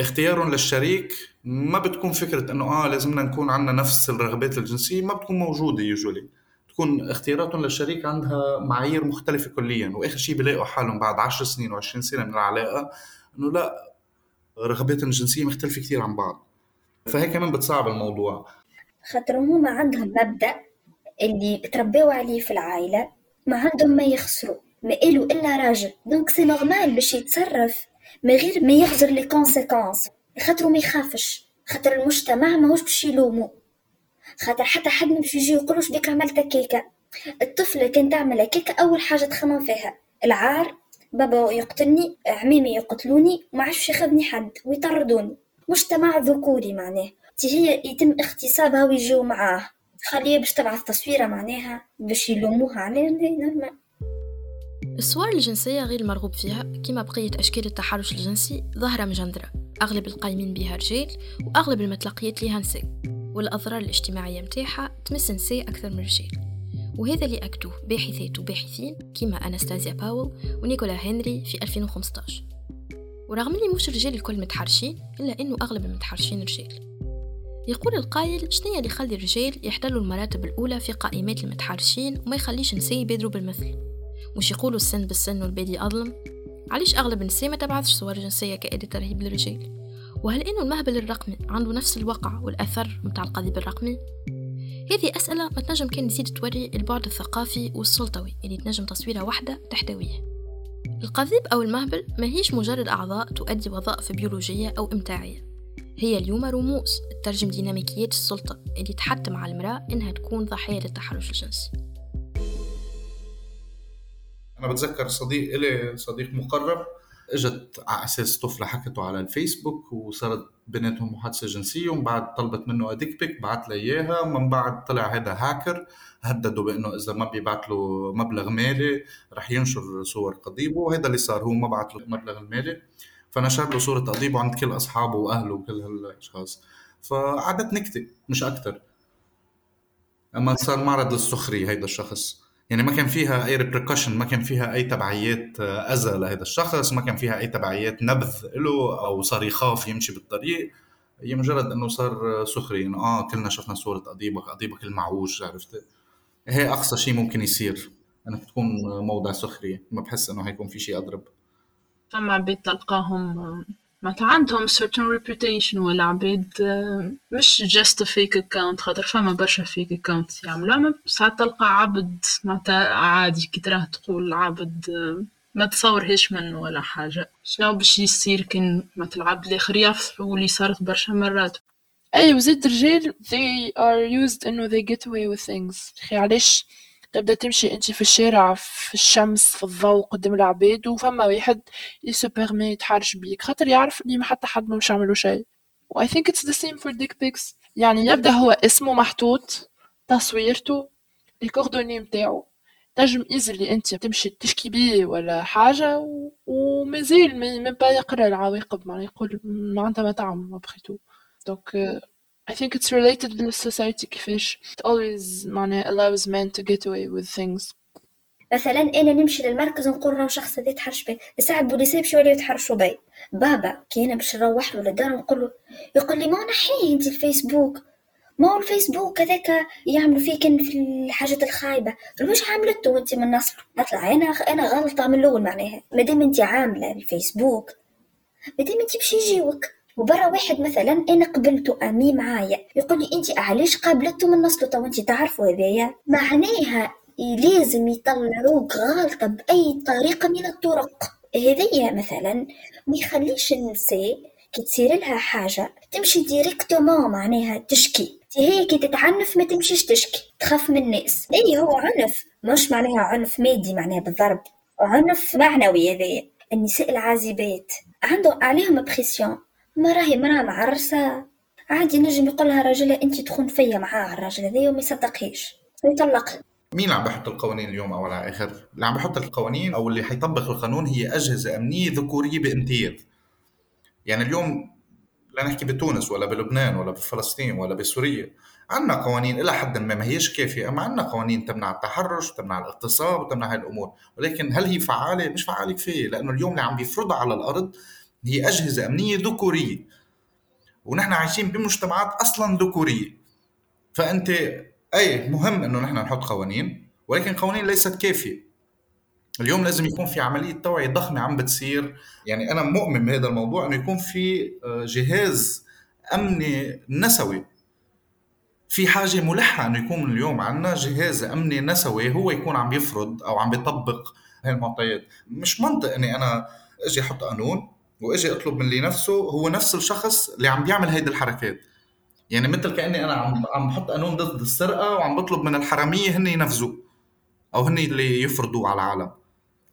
باختيارهم للشريك ما بتكون فكرة إنه آه لازمنا نكون عندنا نفس الرغبات الجنسية ما بتكون موجودة يوجولي تكون اختياراتهم للشريك عندها معايير مختلفة كليا. وآخر شيء بيلاقوا حالهم بعد 10 سنين و20 سنة من العلاقة إنه لا رغباتهم الجنسية مختلفة كثير عن بعض. فهي كمان بتصعب الموضوع. خاطر هم عندهم مبدأ اللي تربوا عليه في العائلة ما عندهم ما يخسروا ما إلو إلا راجل. donc c'est normal باش يتصرف. من غير ما يخزر لي conséquences خاطر ما يخافش. خاطر المجتمع ماهوش باش يلومو. خاطر حتى حد باش يجي يقولوش بيك عملت كيكة. الطفله كان تعمل كيكة أول حاجة تخمم فيها. العار بابا يقتلني عمامي يقتلوني وما عادش ياخذني حد ويطردوني. مجتمع ذكوري معناه. هي يتم اغتصابها ويجيو معاه. خليه باش تبعث تصويرة معناها باش يلوموها عليه نورمال الصور الجنسية غير المرغوب فيها كما بقية أشكال التحرش الجنسي ظاهرة مجندرة أغلب القايمين بها رجال وأغلب المتلقيات ليها نساء. والأضرار الاجتماعية متاعها تمس نساء أكثر من رجال. وهذا اللي أكدوه باحثات وباحثين كما أناستازيا باول ونيكولا هنري في 2015 ورغم اللي مش الرجال الكل متحرشين إلا أنه أغلب المتحرشين رجال. يقول القايل شنية اللي يخلي الرجال يحتلوا المراتب الأولى في قائمات المتحرشين وما يخليش نساء يبادروا بالمثل؟ مش يقولوا السن بالسن والبادي أظلم علاش أغلب النساء ما تبعثش صور جنسية كأداة ترهيب للرجال وهل إنه المهبل الرقمي عنده نفس الوقع والأثر متاع القضيب الرقمي هذه أسئلة ما تنجم كان تزيد توري البعد الثقافي والسلطوي اللي تنجم تصويرة واحدة تحتويه. القضيب أو المهبل ما هيش مجرد أعضاء تؤدي وظائف بيولوجية أو إمتاعية. هي اليوم رموز تترجم ديناميكيات السلطة اللي تحتم على المرأة إنها تكون ضحية للتحرش الجنسي أنا بتذكر صديق إلي صديق مقرب إجت على أساس طفلة حكته على الفيسبوك وصارت بيناتهم محادثة جنسية ومن بعد طلبت منه اديك بيك بعت لي إياها ومن بعد طلع هذا هاكر هددوا بأنه إذا ما بيبعت له مبلغ مالي رح ينشر صور قضيبه وهذا اللي صار هو ما بعت له المبلغ المالي فنشر له صورة قضيبه عند كل أصحابه وأهله وكل هالأشخاص. فقعدت نكتة مش أكثر أما صار معرض للسخرية هيدا الشخص. يعني ما كان فيها أي ريبريكوشن ما كان فيها أي تبعيات آه، أذى لهذا الشخص ما كان فيها أي تبعيات نبذ له أو صار يخاف يمشي بالطريق. هي مجرد إنه صار سخري انه آه كلنا شفنا صورة قضيبك قضيبك المعوج عرفت؟ هي أقصى شيء ممكن يصير إنك تكون موضع سخرية. ما بحس إنه هيكون في شيء أضرب. فما عباد معناتها عندهم certain reputation ولا عباد مش just fake account خاطر فما برشا fake accounts يعملوها ساعات تلقى عبد معناتها عادي كي تراه تقول عبد ما تصورهاش منه ولا حاجة. شنو باش يصير كان مثل العبد الآخر يفصحوا واللي صارت برشا مرات. أي وزيد الرجال they are used إنه they get away with things. علاش؟ تبدأ تمشي أنت في الشارع في الشمس في الضوء قدام العباد وفما واحد يسو بيرمي يتحرش بيك. خاطر يعرف ما حتى حد ما مش عملو شيء. و I think it's the same for dick pics. يعني يبدأ هو اسمه محطوط تصويرته الكوردوني متاعو. تنجم ايزلي أنت تمشي تشكي بيه ولا حاجة ومازال من با يقرأ العواقب معناها يقول معناتها ما تعمل ابخي donc I think it's related لل society كيفاش it always معناها allows men to get away with things. مثلا أنا نمشي للمركز ونقول راهو شخص هذا يتحرش بي الساعة البوليسية يمشيو يوليو يتحرشوا بي. بابا كي أنا باش نروح له للدار نقول له يقول لي ما نحيه أنت الفيسبوك. ما هو الفيسبوك هذاك يعملوا فيك في الحاجات الخايبة. مش عاملته وانت من أصله اطلع أنا أنا غلطة من الأول معناها. مادام أنت عاملة الفيسبوك مادام أنت باش يجيوك. وبرا واحد مثلا أنا قبلته أمي معايا. يقول لي انت علاش قابلته من أصله تو انت تعرفوا هذايا؟ معناها لازم يطلعوك غلطة بأي طريقة من الطرق. هذيا مثلا ما يخليش النساء كي تصير لها حاجة تمشي directement معناها تشكي. هي كي تتعنف ما تمشيش تشكي. تخاف من الناس. اي هو عنف؟ مش معناها عنف مادي معناها بالضرب. عنف معنوي هذايا. النساء العازبات. عنده عليهم بريسيون ما راهي مرا معرسة عادي نجم يقولها راجلها أنت تخون فيا معاه الراجل هذايا وما يصدقهاش ويطلق. مين اللي عم بحط القوانين اليوم أو على آخر؟ اللي عم بحط القوانين أو اللي حيطبق القانون هي أجهزة أمنية ذكورية بامتياز. يعني اليوم لا نحكي بتونس ولا بلبنان ولا بفلسطين ولا بسوريا. عندنا قوانين إلى حد ما ما هيش كافية. أما عندنا قوانين تمنع التحرش وتمنع الاغتصاب وتمنع هاي الأمور. ولكن هل هي فعالة؟ مش فعالة كفاية لأنه اليوم اللي عم بيفرضها على الأرض هي أجهزة أمنية ذكورية ونحن عايشين بمجتمعات أصلا ذكورية. فأنت أي مهم إنه نحن نحط قوانين ولكن قوانين ليست كافية. اليوم لازم يكون في عملية توعية ضخمة عم بتصير. يعني أنا مؤمن بهذا الموضوع إنه يكون في آه، جهاز أمني نسوي. في حاجة ملحة إنه يكون اليوم عندنا جهاز أمني نسوي هو يكون عم يفرض أو عم بيطبق هاي المعطيات مش منطق إني أنا أجي أحط قانون واجي اطلب من اللي نفسه هو نفس الشخص اللي عم بيعمل هيدي الحركات. يعني مثل كأني أنا عم عم بحط قانون ضد السرقة وعم بطلب من الحرامية هن ينفذوا أو هن اللي يفرضوا على العالم.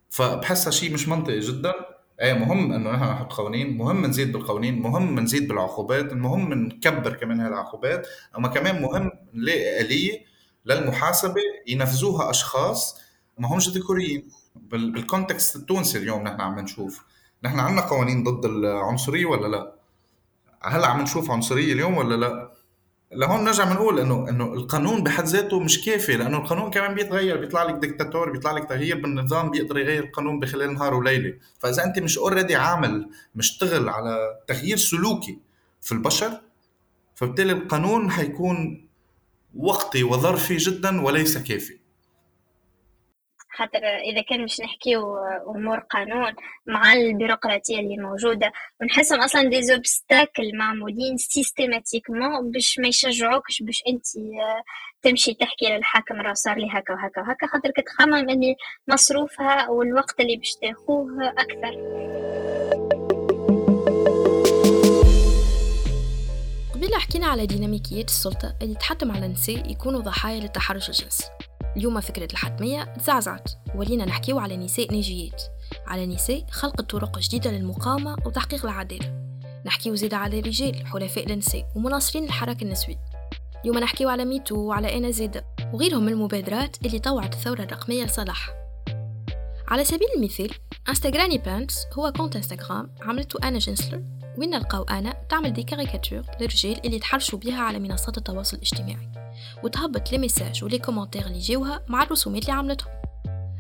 فبحسها شيء مش منطقي جدا. إيه مهم إنه نحن نحط قوانين مهم نزيد بالقوانين مهم نزيد بالعقوبات المهم نكبر كمان هالعقوبات أما كمان مهم نلاقي آلية للمحاسبة ينفذوها أشخاص ما همش ذكوريين. بال context التونسي اليوم نحن عم نشوف. نحن عندنا قوانين ضد العنصرية ولا لا؟ هل عم نشوف عنصرية اليوم ولا لا؟ لهون نرجع بنقول إنه إنه القانون بحد ذاته مش كافي لأنه القانون كمان بيتغير بيطلع لك دكتاتور بيطلع لك تغيير بالنظام بيقدر يغير القانون بخلال نهار وليلة. فإذا أنت مش already عامل مشتغل على تغيير سلوكي في البشر فبالتالي القانون حيكون وقتي وظرفي جدا وليس كافي. خاطر إذا كان مش نحكيو أمور قانون مع البيروقراطية اللي موجودة ونحسهم أصلا des obstacles معمولين systématiquement باش ما يشجعوكش باش أنت تمشي تحكي للحاكم راه صار لي هكا وهكا وهكا خاطر كتخمم إني مصروفها والوقت اللي باش تاخوه أكثر. قبل حكينا على ديناميكيات السلطة اللي تحتم على النساء يكونوا ضحايا للتحرش الجنسي. اليوم فكرة الحتمية تزعزعت ولينا نحكيو على نساء ناجيات. على نساء خلق طرق جديدة للمقاومة وتحقيق العدالة. نحكيو زادة على رجال حلفاء للنساء ومناصرين الحركة النسوية. اليوم نحكيو على MeToo وعلى أنا زادة وغيرهم من المبادرات اللي طوعت الثورة الرقمية لصالحها. على سبيل المثال Instagranniepants هو compte انستغرام عملته أنا جنسلر وين نلقاو أنا تعمل des caricatures للرجال اللي تحرشوا بها على منصات التواصل الاجتماعي. وتهبط les messages و les commentaires اللي جاوها مع الرسومات اللي عملتهم.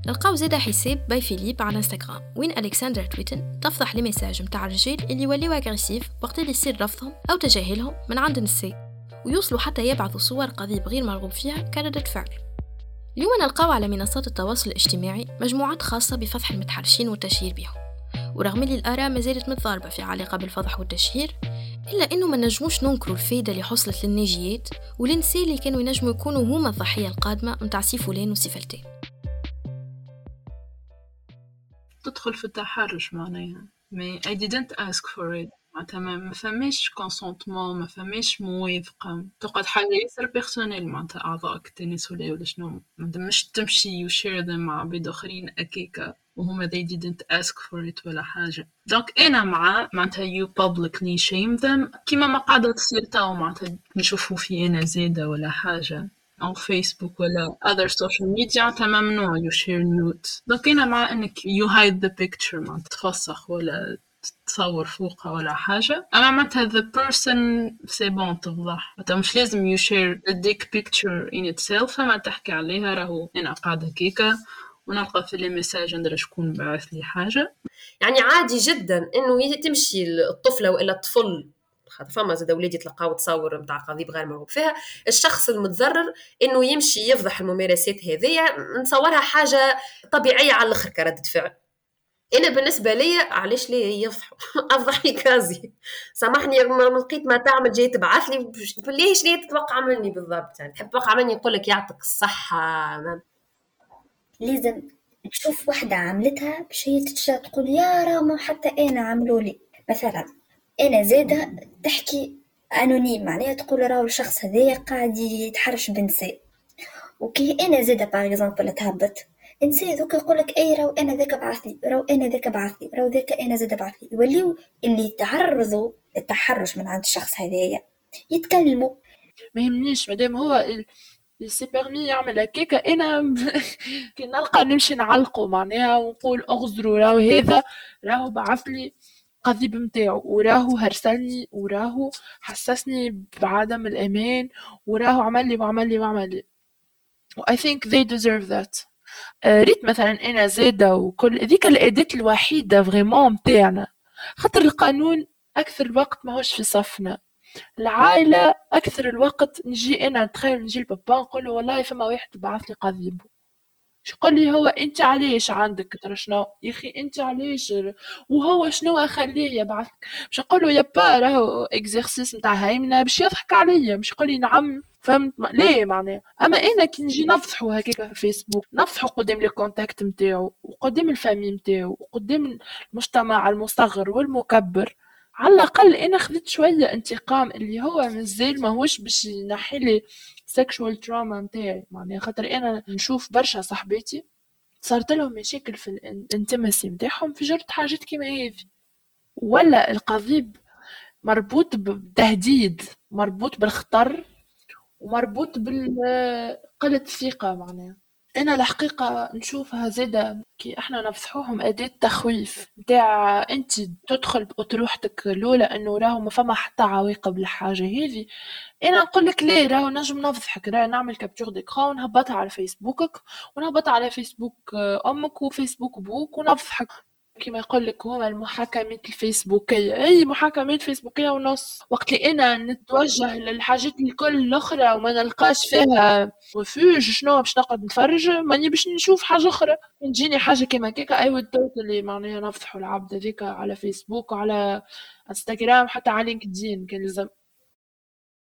نلقاو زيدا حساب Bye Felipe على انستغرام وين ألكسندرا تويتن تفضح les messages متاع الرجال اللي يوليو agressifs وقت اللي يصير رفضهم أو تجاهلهم من عند النساء ويوصلوا حتى يبعثوا صور قضيب غير مرغوب فيها كردة فعل. اليوم نلقاو على منصات التواصل الاجتماعي مجموعات خاصة بفضح المتحرشين والتشهير بهم. ورغم اللي الآراء ما زالت متضاربة في علاقة بالفضح والتشهير إلا إنه ما نجموش ننكروا الفايدة اللي حصلت للناجيات والنساء اللي كانوا ينجموا يكونوا هما الضحية القادمة متاع سي فلان وسي فلتان تدخل في التحرش معناها. mais I didn't ask for it. معناتها ما فماش consentement ما فماش موافقة. تقعد حاجة ياسر personnelle معناتها أعضائك التناسلية ولا شنو. معناتها مش تمشي و share مع عباد آخرين أكيكا. وهما they didn't ask for it ولا حاجة. donc أنا مع معناتها you publicly shame them كيما ما قاعدة تصير تاو معناتها نشوفوا في أنا زادة ولا حاجة. أو فيسبوك ولا other social media معناتها ممنوع you share nudes. donc أنا مع إنك you hide the picture معناتها تفسخ ولا تصور فوقها ولا حاجة. أما معناتها the person c'est bon تفضح. معناتها مش لازم you share the dick picture in itself فما تحكي عليها راهو أنا قاعدة كيكا ونلقى في les messages ندري شكون بعث لي حاجة. يعني عادي جدا إنه تمشي الطفلة والا الطفل. خاطر فما زاد ولادي تلقاو تصور نتاع قضيب غير مرغوب فيها. الشخص المتضرر إنه يمشي يفضح الممارسات هذيا نصورها حاجة طبيعية على الآخر كردة فعل. أنا بالنسبة لي علاش ليه يفضحوا أفضح لي كازي. سامحني ما لقيت ما تعمل جاي تبعث لي. ليش ليه تتوقع مني بالضبط؟ يعني تحب تتوقع مني يقول لك يعطيك الصحة لازم تشوف وحدة عملتها باش هي تتشا تقول يا راه حتى أنا عملوا لي. مثلا أنا زادة تحكي anonyme معناها تقول راهو الشخص هذايا قاعد يتحرش بنساء. وكي أنا زادة par exemple تهبط انسان ذوك يقولك أي راهو أنا ذاك بعث لي راهو أنا ذاك بعث لي راهو ذاك أنا زاد بعث لي. يوليو اللي تعرضوا للتحرش من عند الشخص هذايا يتكلموا. ما يهمنيش مادام هو s'est permis يعمل هكاكا أنا كي نلقى نمشي نعلقه معناها ونقول اغزروا راهو هذا راهو بعث لي قضيب متاعو وراهو هرسلني وراهو حسسني بعدم الأمان وراهو عمل لي وعمل لي وعمل لي. و I think they deserve that. آه، ريت مثلا أنا زاده وكل ذيك الأداة الوحيدة vraiment متاعنا. خاطر القانون أكثر الوقت ماهوش في صفنا. العائلة أكثر الوقت نجي أنا نتخيل نجي لبابا نقول له والله فما واحد بعث لي قضيبه يقول لي هو أنت علاش عندك ترى شنو؟ يا أخي أنت علاش؟ وهو شنو أخليه يبعث باش نقول له يا با راهو exercice نتاع هيمنه باش يضحك عليا باش يقول لي نعم فهمت؟ ليه معناها؟ أما أنا كي نجي نفضحو هكاك في فيسبوك نفضحو قدام les contacts نتاعو وقدام ال famille نتاعو وقدام المجتمع المصغر والمكبر. على الأقل أنا خذيت شوية انتقام اللي هو مازال ماهوش باش ينحي لي سيكشوال تراما نتاعي. معناها خاطر أنا نشوف برشا صاحباتي صارت لهم مشاكل في الانتمسي نتاعهم في جرت حاجات كيما هذه ولا القضيب مربوط بتهديد مربوط بالخطر ومربوط بقلة الثقة معناها. أنا الحقيقة نشوفها زاده كي إحنا نفضحوهم أداة تخويف نتاع أنت تدخل بأطروحتك الأولى إنه راهو ما فما حتى عواقب للحاجة هذه أنا نقول لك ليه راهو نجم نفضحك راهو نعمل capture d'écran ونهبطها على فيسبوكك ونهبطها على فيسبوك أمك وفيسبوك بوك ونفضحك. كما يقول لك هما المحاكمات الفيسبوكية. أي محاكمات فيسبوكية ونص. وقت اللي أنا نتوجه للحاجات الكل الأخرى وما نلقاش فيها refuge شنو باش نقعد نتفرج؟ ماني باش نشوف حاجة أخرى. تجيني حاجة كيما كيكا I would اللي معناها نفضحوا العبد هذيك على فيسبوك وعلى إنستغرام حتى على لينكدين كان لازم.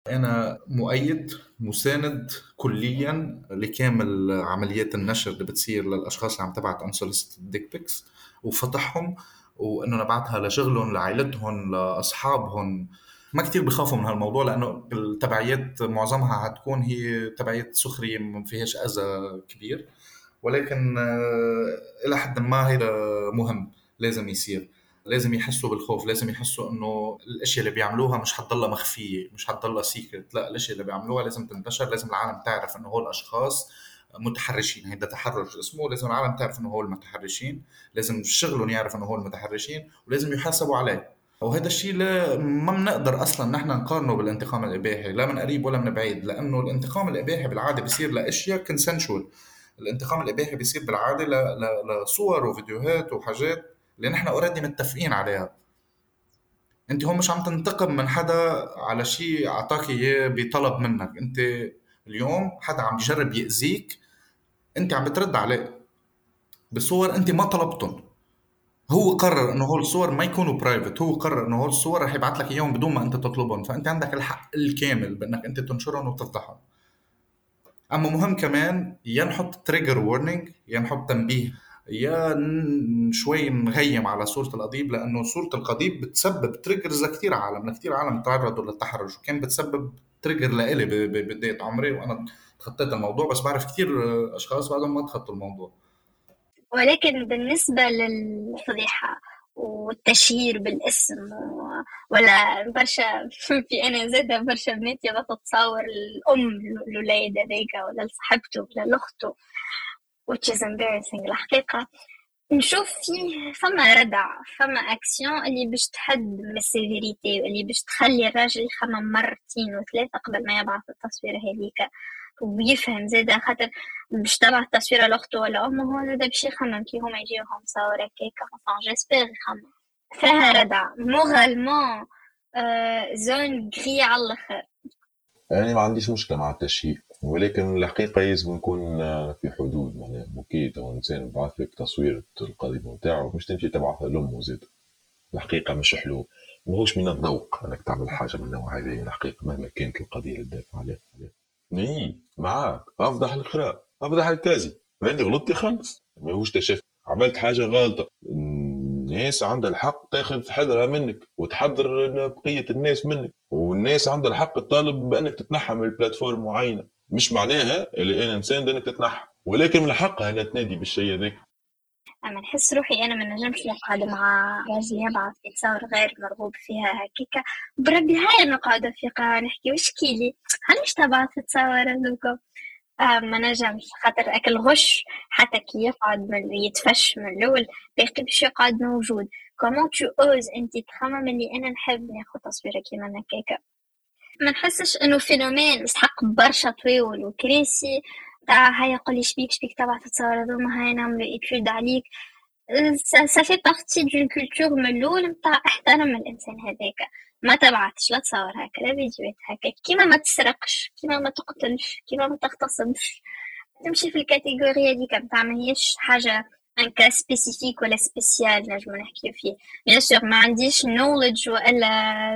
أنا مؤيد مساند كليا لكامل عمليات النشر اللي بتصير للأشخاص اللي عم تبعت unsolicited ديك بيكس وفتحهم وإنه نبعتها لشغلهم لعائلتهم لأصحابهم. ما كتير بخافوا من هالموضوع لأنه التبعيات معظمها حتكون هي تبعيات سخرية ما فيهاش أذى كبير. ولكن آه، إلى حد ما هذا مهم لازم يصير. لازم يحسوا بالخوف لازم يحسوا إنه الأشياء اللي بيعملوها مش حتضلها مخفية مش حتضلها secret لا الأشياء اللي بيعملوها لازم تنتشر لازم العالم تعرف إنه هول الأشخاص متحرشين. هيدا تحرش اسمه لازم العالم تعرف إنه هو المتحرشين لازم شغلهم يعرف إنه هو المتحرشين ولازم يحاسبوا عليه. وهذا الشيء لا ما بنقدر أصلا نحن نقارنه بالانتقام الإباحي لا من قريب ولا من بعيد لأنه الانتقام الإباحي بالعادة بيصير لأشياء consensual الانتقام الإباحي بيصير بالعادة لصور وفيديوهات وحاجات اللي نحن already متفقين عليها. أنت هون مش عم تنتقم من حدا على شيء أعطاك إياه بطلب منك. أنت اليوم حدا عم يجرب يأذيك انت عم بترد عليه بصور انت ما طلبتهم. هو قرر انه هول الصور ما يكونوا private هو قرر انه هول الصور رح يبعث لك اياهم بدون ما انت تطلبهم. فانت عندك الحق الكامل بانك انت تنشرهم وتفضحهم اما مهم كمان يا نحط تريجر وورنينج يا نحط تنبيه يا شوي نغيم على صورة القضيب لأنه صورة القضيب بتسبب triggers لكثير عالم لكثير عالم تعرضوا للتحرش وكان بتسبب trigger لإلي ببداية عمري وأنا تخطيت الموضوع بس بعرف كثير أشخاص بعدهم ما تخطوا الموضوع ولكن بالنسبة للفضيحة والتشهير بالاسم. ولا برشا في أنا زاده برشا بنات يلا تتصور الأم الولاد هذاك ولا لصاحبته ولا لأخته which is embarrassing الحقيقة نشوف فيه فما ردع فما اكسيون اللي باش تحد من ال sévérité اللي باش تخلي الراجل يخمم مرتين وثلاثة قبل ما يبعث التصويرة هذيك ويفهم زادا خاطر باش تبعث تصويرة لأخته ولا أمه هو زادا باش يخمم كي هما يجيوهم صور هكاكا enfin j'espère يخمم. فيها ردع moralement zone grise على الآخر. يعني ما عنديش مشكلة مع التشهير ولكن الحقيقة لازم نكون في حدود معناها OK تو إنسان بعث لك تصوير القضيب نتاعو مش تمشي تبعثها لامه زاد الحقيقة مش حلو ماهوش من الذوق إنك تعمل حاجة من النوع هذا الحقيقة مهما كانت القضية اللي تدافع عليها. اي معاك. أفضح الخراء أفضح الكازي فاني غلطتي خلص ماهوش تشف عملت حاجة غلطة. الناس عندها الحق تاخذ حذرها منك وتحذر بقية الناس منك. والناس عندها الحق تطالب بأنك تتنحى من ال plateforme معينة. مش معناها اللي أنا انسان إنك تتنحى. ولكن من حقها إنها تنادي بالشيء هذاك. أما نحس روحي أنا ما نجمش نقعد مع راجل يبعث يتصور غير مرغوب فيها هكيكا بربي هاي نقعد في قاعة نحكي وش كيلي هل مش تبعث تصور هذوك آه ما نجمش خاطر أكل غش حتى كي يقعد من يتفش من الأول باقي باش يقعد موجود. كومون تو اوز انت تخمم اللي أنا نحب ناخذ تصويره كيما هكاكا ما نحسش إنه فينومين يستحق برشا طويل وكريسي هيا قولي شبيك شبيك تبع تتصور هذوما هيا نعملو étude عليك. ça fait partie d'une culture من الأول نتاع احترم الإنسان هذاك. ما تبعتش لا تصور هكا لا فيديوهات هكا. كيما ما تسرقش كيما ما تقتلش كيما ما تغتصبش. تمشي في ال catégorie هذيك نتاع ماهيش حاجة un cas spécifique ولا spécial نجمو نحكيو فيه. bien sûr ما عنديش knowledge ولا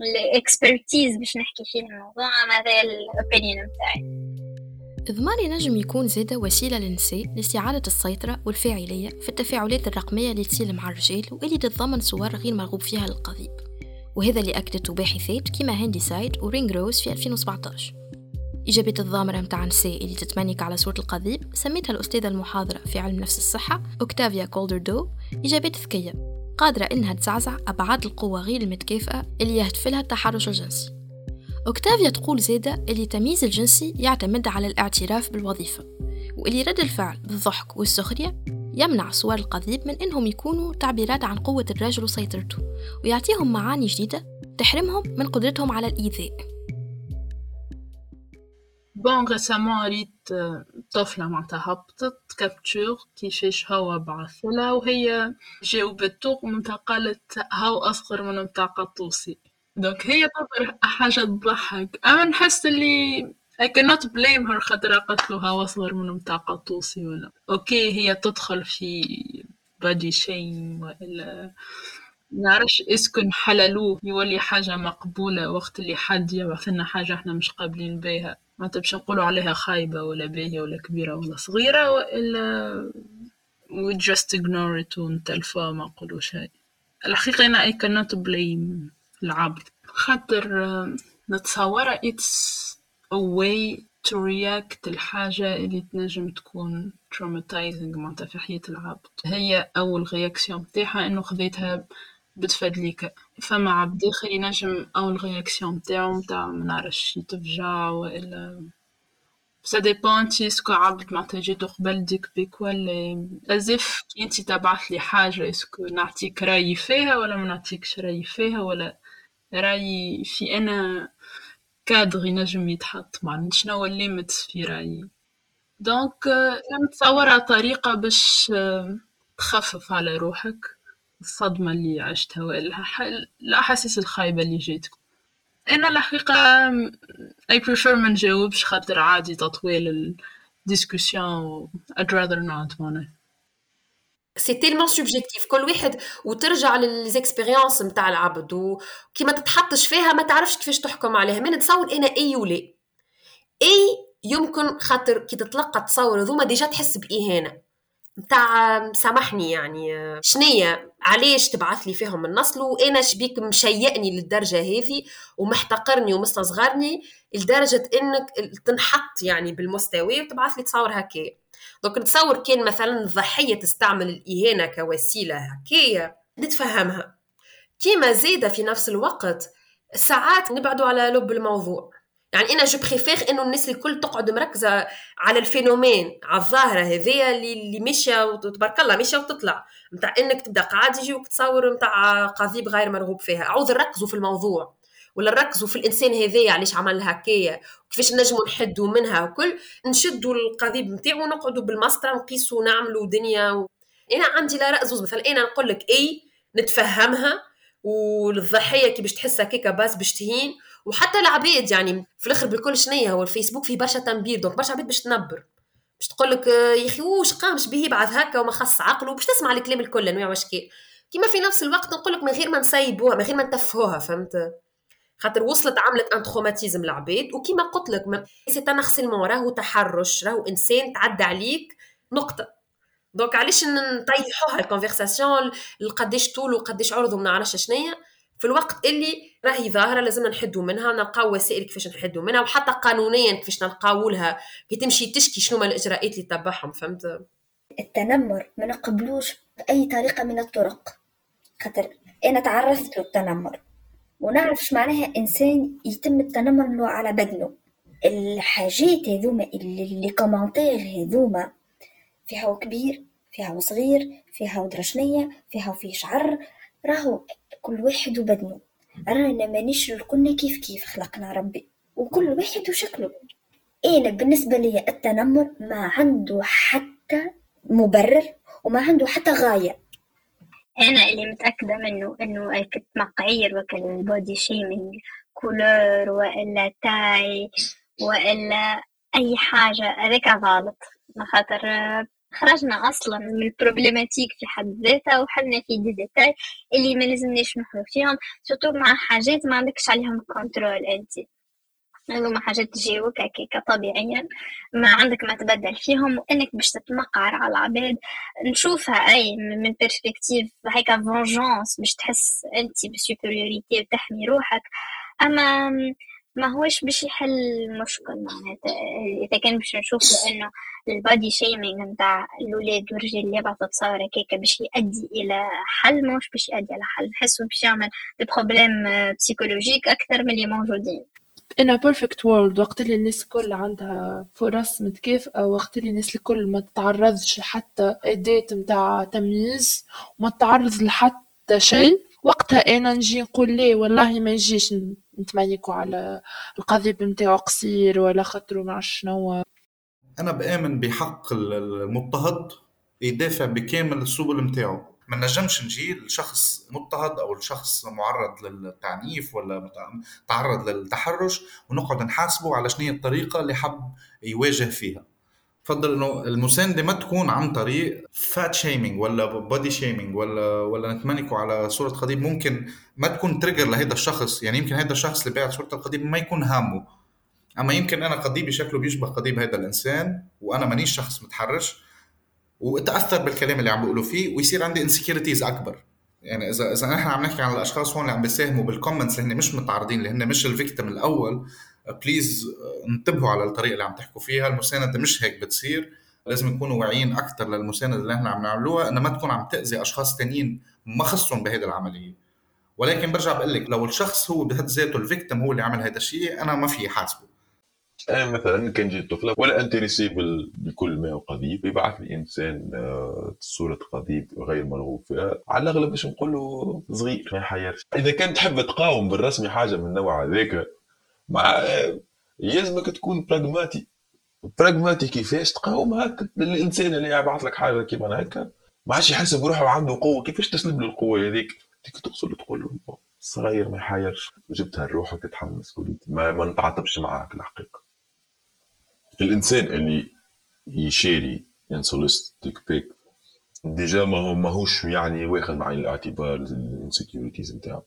ال expertise باش نحكي فيه الموضوع هذا ال opinion نتاعي الضمار ينجم يكون زادة وسيلة للنساء لاستعادة السيطرة والفاعلية في التفاعلات الرقمية اللي تصير مع الرجال واللي تتضمن صور غير مرغوب فيها للقضيب. وهذا اللي أكدته باحثات كيما Handyside و Ringrose في 2017 الإجابات الضامرة متاع النساء اللي تتمنيك على صورة القضيب سمتها الأستاذة المحاضرة في علم نفس الصحة أوكتافيا كولدر دو إجابات ذكية. قادرة إنها تزعزع أبعاد القوة غير المتكافئة اللي يهدف لها التحرش الجنسي. أوكتافيا تقول زادة اللي التمييز الجنسي يعتمد على الاعتراف بالوظيفة واللي رد الفعل بالضحك والسخرية يمنع صور القضيب من إنهم يكونوا تعبيرات عن قوة الرجل وسيطرته ويعطيهم معاني جديدة تحرمهم من قدرتهم على الإيذاء. bon récemment ريت طفلة معناتها هبطت capture كيفاش هو بعثلها وهي جاوبته ومنتها قالت هاو أصغر من متاع قطوسي donc هي تظهر حاجة تضحك. أما نحس اللي I cannot blame her خاطر قتلو هاو أصغر من متاع قطوسي ولا. OK هي تدخل في body shame ولا نعرفش est-ce que نحللوه يولي حاجة مقبولة وقت اللي حد يبعث لنا حاجة إحنا مش قابلين بيها. ما باش نقولوا عليها خايبة ولا باهية ولا كبيرة ولا صغيرة وإلا. We just ignore it ونتلفوها ما نقولوا شيء الحقيقة أنا I cannot blame العبد. خاطر نتصورها it's a way to react الحاجة اللي تنجم تكون traumatizing معناتها في حياة العبد. هي أول réaction متاعها إنه خذيتها بتفدليك فما عبد آخر ينجم أول réaction متاعو متاع منعرفش يتفجع وإلا. ça dépend انتي est-ce que عبد معناتها جيتو قبل dick pic ولا ازف كي أنتي تبعثلي حاجة est-ce que نعطيك رايي فيها ولا ما نعطيكش رايي فيها ولا. رايي في أنا كادر ينجم يتحط معناتها شنو ال limite في رايي donc نتصورها طريقة باش تخفف على روحك الصدمة اللي عشتها ولا الأحاسيس الخايبة اللي جاتك أنا الحقيقة I prefer ما نجاوبش خاطر عادي تطويل discussion I'd rather not معناها. c'est tellement subjectif كل واحد وترجع ل les expériences نتاع العبد وكي ما تتحطش فيها ما تعرفش كيفاش تحكم عليها. من نتصور أنا أي ولا. أي يمكن خاطر كي تتلقى تصور هذوما déjà تحس بإهانة. نتاع سامحني يعني شنية؟ علاش تبعث لي فيهم النصل؟ وأنا شبيك مشيئني للدرجة هذه؟ ومحتقرني ومستصغرني لدرجة إنك تنحط يعني بالمستوى وتبعث لي تصور هكايا. donc نتصور كان مثلا الضحية تستعمل الإهانة كوسيلة هكايا نتفهمها. كيما زيده في نفس الوقت ساعات نبعدوا على لب الموضوع. يعني أنا je préfère إنه الناس الكل تقعد مركزة على ال phénomène على الظاهرة هذيا اللي اللي ماشيه وتبارك الله ماشيه وتطلع. نتاع إنك تبدأ قاعد يجيوك تصور نتاع قضيب غير مرغوب فيها. عاوز نركزوا في الموضوع. ولا نركزوا في الإنسان هذايا علاش عمل هكايا. وكيفاش نجموا نحدوا منها وكل نشدوا القضيب نتاعو ونقعدوا بالمسطرة نقيسوا ونعملوا دنيا و... أنا عندي لا زوز. مثلا أنا نقول لك إي نتفهمها. والضحية كي باش تحس هكاكا باس باش تهين. وحتى العباد يعني في الآخر بالكل شنية هو الفيسبوك فيه برشا تنبير donc برشا عباد باش تنبر. باش تقول لك يا أخي واش قامش به يبعث هكا وما خص عقله باش تسمع الكلام الكل أنواع واشكال كيما في نفس الوقت نقول لك من غير ما نسيبوها من غير ما نتفهوها فهمت؟ خاطر وصلت عملت un traumatisme العباد وكيما قلت لك c'est un راهو تحرش راهو إنسان تعدى عليك نقطة. donc علاش نطيحوها ال conversation قداش طول وقداش عرض وما نعرفش شنيا في الوقت اللي راهي ظاهرة لازم نحدوا منها نلقاو وسائل كيفاش نحدوا منها وحتى قانونيا كيفاش نلقاو لها كي تمشي تشكي شنو ما الإجراءات اللي تبعهم فهمت؟ التنمر ما نقبلوش بأي طريقة من الطرق. خاطر أنا تعرضت للتنمر ونعرف معناها إنسان يتم التنمر له على بدنه. الحاجات هذوما اللي, commentaires هذوما فيها كبير فيها صغير فيها ودرشنية فيها وفيه شعر راهو كل واحد وبدنه. رانا مانيش الكل كيف كيف خلقنا ربي وكل واحد وشكله. أنا بالنسبة لي التنمر ما عنده حتى مبرر وما عنده حتى غاية. أنا اللي متأكدة منه إنه تمقعير وكل ال body shaming couleur وإلا taille وإلا أي حاجة. هذاك غلط. خاطر خرجنا أصلا من ال problématique في حد ذاتها وحنا في دي ديتاي اللي ما لازمناش نحلو فيهم surtout مع حاجات ما عندكش عليهم contrôle انت. هذوما حاجات تجيوك هكاكا طبيعيا ما عندك ما تبدل فيهم وإنك باش تتمقعر على العباد. نشوفها أي من perspective هيك vengeance باش تحس انت ب supériorité وتحمي روحك. أما ما هوش باش يحل المشكل معناتها. إذا كان باش نشوف إنه ال body shaming نتاع الاولاد والرجال اللي يبعثوا تصاور هكاكا باش يؤدي إلى حل مش باش يؤدي إلى حل. نحسو باش يعمل problèmes psychologiques أكثر من اللي موجودين. A perfect world وقت اللي الناس الكل عندها فرص متكافئة وقت اللي الناس الكل ما تتعرضش لحتى أداة متاع تمييز وما تتعرض لحتى شيء. وقتها أنا نجي نقول ليه والله ما يجيش نتمنيكوا على القضيب متاعو قصير ولا خاطرو مع شنو أنا بآمن بحق المضطهد يدافع بكامل السبل متاعو. ما نجمش نجي لشخص مضطهد أو لشخص معرض للتعنيف ولا تعرض للتحرش ونقعد نحاسبه على شنو الطريقة اللي حب يواجه فيها. بفضل إنه المساندة ما تكون عن طريق fat shaming ولا body shaming ولا ولا نتمنيكوا على صورة قضيب ممكن ما تكون trigger لهذا الشخص. يعني يمكن هذا الشخص اللي باعت صورة القضيب ما يكون هامه. أما يمكن أنا قضيبي شكله بيشبه قضيب هذا الإنسان وأنا مانيش شخص متحرش واتاثر بالكلام اللي عم بيقولوا فيه ويصير عندي insecurities أكبر. يعني اذا إذا نحن عم نحكي عن الأشخاص هون اللي عم بيساهموا بال comments اللي هن مش متعرضين اللي هن مش ال victim الأول please انتبهوا على الطريقة اللي عم تحكوا فيها. المساندة مش هيك بتصير. لازم نكونوا واعيين أكثر للمساندة اللي إحنا عم نعملوها انها ما تكون عم تأذي أشخاص ثانيين ما خصهم بهيدي العملية. ولكن برجع بقول لك لو الشخص هو بحد ذاته ال victim هو اللي عمل هذا الشيء أنا ما فيي حاسبه. أنا مثلا كان جيت طفلة ولا intéressée بكل ما هو قضيب يبعث لي إنسان آه، صورة قضيب غير مرغوب فيها. على الأغلب باش نقول له صغير ما يحيرش. إذا كان تحب تقاوم بالرسمي حاجة من النوع هذاك مع يلزمك تكون براغماتي براغماتي كيفاش تقاوم هكا الإنسان اللي يبعث لك حاجة كيما هكا. ما عادش يحس بروحه عنده قوة. كيفاش تسلب له القوة هذيك؟ تيك تقصد تقول له صغير ما يحيرش جبتها لروحك تتحمل مسؤوليتي ما, ما نتعاطبش معاك الحقيقة. الإنسان اللي يشاري unsolicited dick pic déjà ما هو ماهوش يعني واخد بعين الاعتبار ال insecurities نتاعو.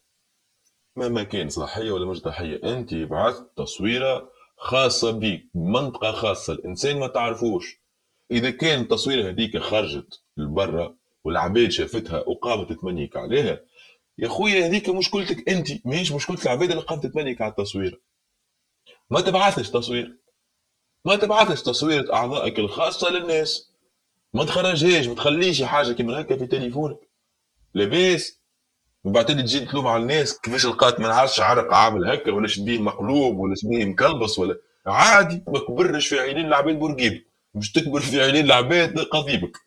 مهما كان صحية ولا مش صحية أنت بعثت تصويرة خاصة بيك منطقة خاصة الإنسان ما تعرفوش. إذا كان التصويرة هذيك خرجت لبرا والعباد شافتها وقامت تمنيك عليها يا خويا هذيك مشكلتك أنت ماهيش مشكله العباد اللي قامت تمنيك على التصوير ما تبعثش تصوير. ما تبعثش تصويرة أعضائك الخاصة للناس. ما تخرجهاش ما تخليش حاجة كيما هكا في تليفونك. لاباس بعد تجي تلوم على الناس كيفاش لقات ما نعرفش عرق عامل هكا ولا شبيه مقلوب ولا شبيه مكلبص ولا عادي ما كبرش في عينين العباد بورقيب مش تكبر في عينين العباد قضيبك.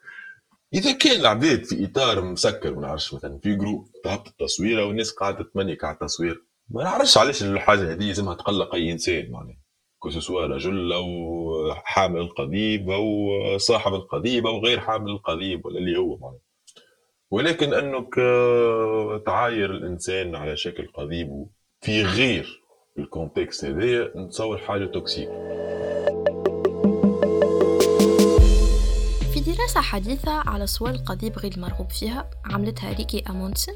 إذا كان العباد في إطار مسكر ما نعرفش مثلا في جروب تهبط التصويرة والناس قاعدة تمنيك على التصوير. ما نعرفش علاش الحاجة هذه لازمها تقلق أي إنسان معناها. كو رجل أو حامل القضيب أو صاحب القضيب أو غير حامل القضيب ولا اللي هو معناها. ولكن أنك تعاير الإنسان على شكل قضيب في غير ال context هذايا نتصور حاجة toxic. في دراسة حديثة على صور القضيب غير المرغوب فيها عملتها ريكي أموندسن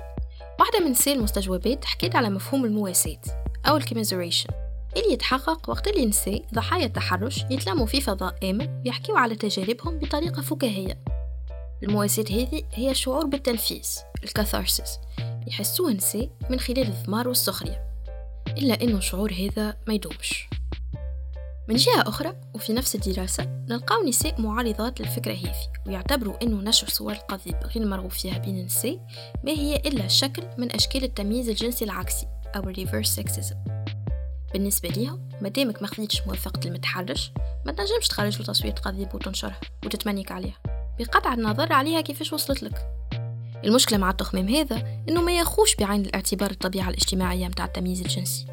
واحدة من سيل المستجوبات حكيت على مفهوم المواساة أو ال commiseration. اللي يتحقق وقت اللي نساء ضحايا التحرش يتلموا في فضاء آمن يحكيوا على تجاربهم بطريقة فكاهية. المواساة هذه هي الشعور بالتنفيس ال catharsis يحسوه النساء من خلال الضمار والسخرية إلا أنه الشعور هذا ما يدومش. من جهة أخرى وفي نفس الدراسة نلقاو نساء معارضات للفكرة هذه ويعتبروا أنه نشر صور القضيب غير مرغوب فيها بين النساء ما هي إلا شكل من أشكال التمييز الجنسي العكسي أو ال reverse sexism بالنسبة ليهم مادامك ما خذيتش موافقة المتحرش ما تنجمش تخرج له تصوير قضيب وتنشرها وتتمنيك عليها. بقطع النظر عليها كيفاش وصلت لك. المشكلة مع التخميم هذا إنه ما يخوش بعين الاعتبار الطبيعة الاجتماعية متاع التمييز الجنسي.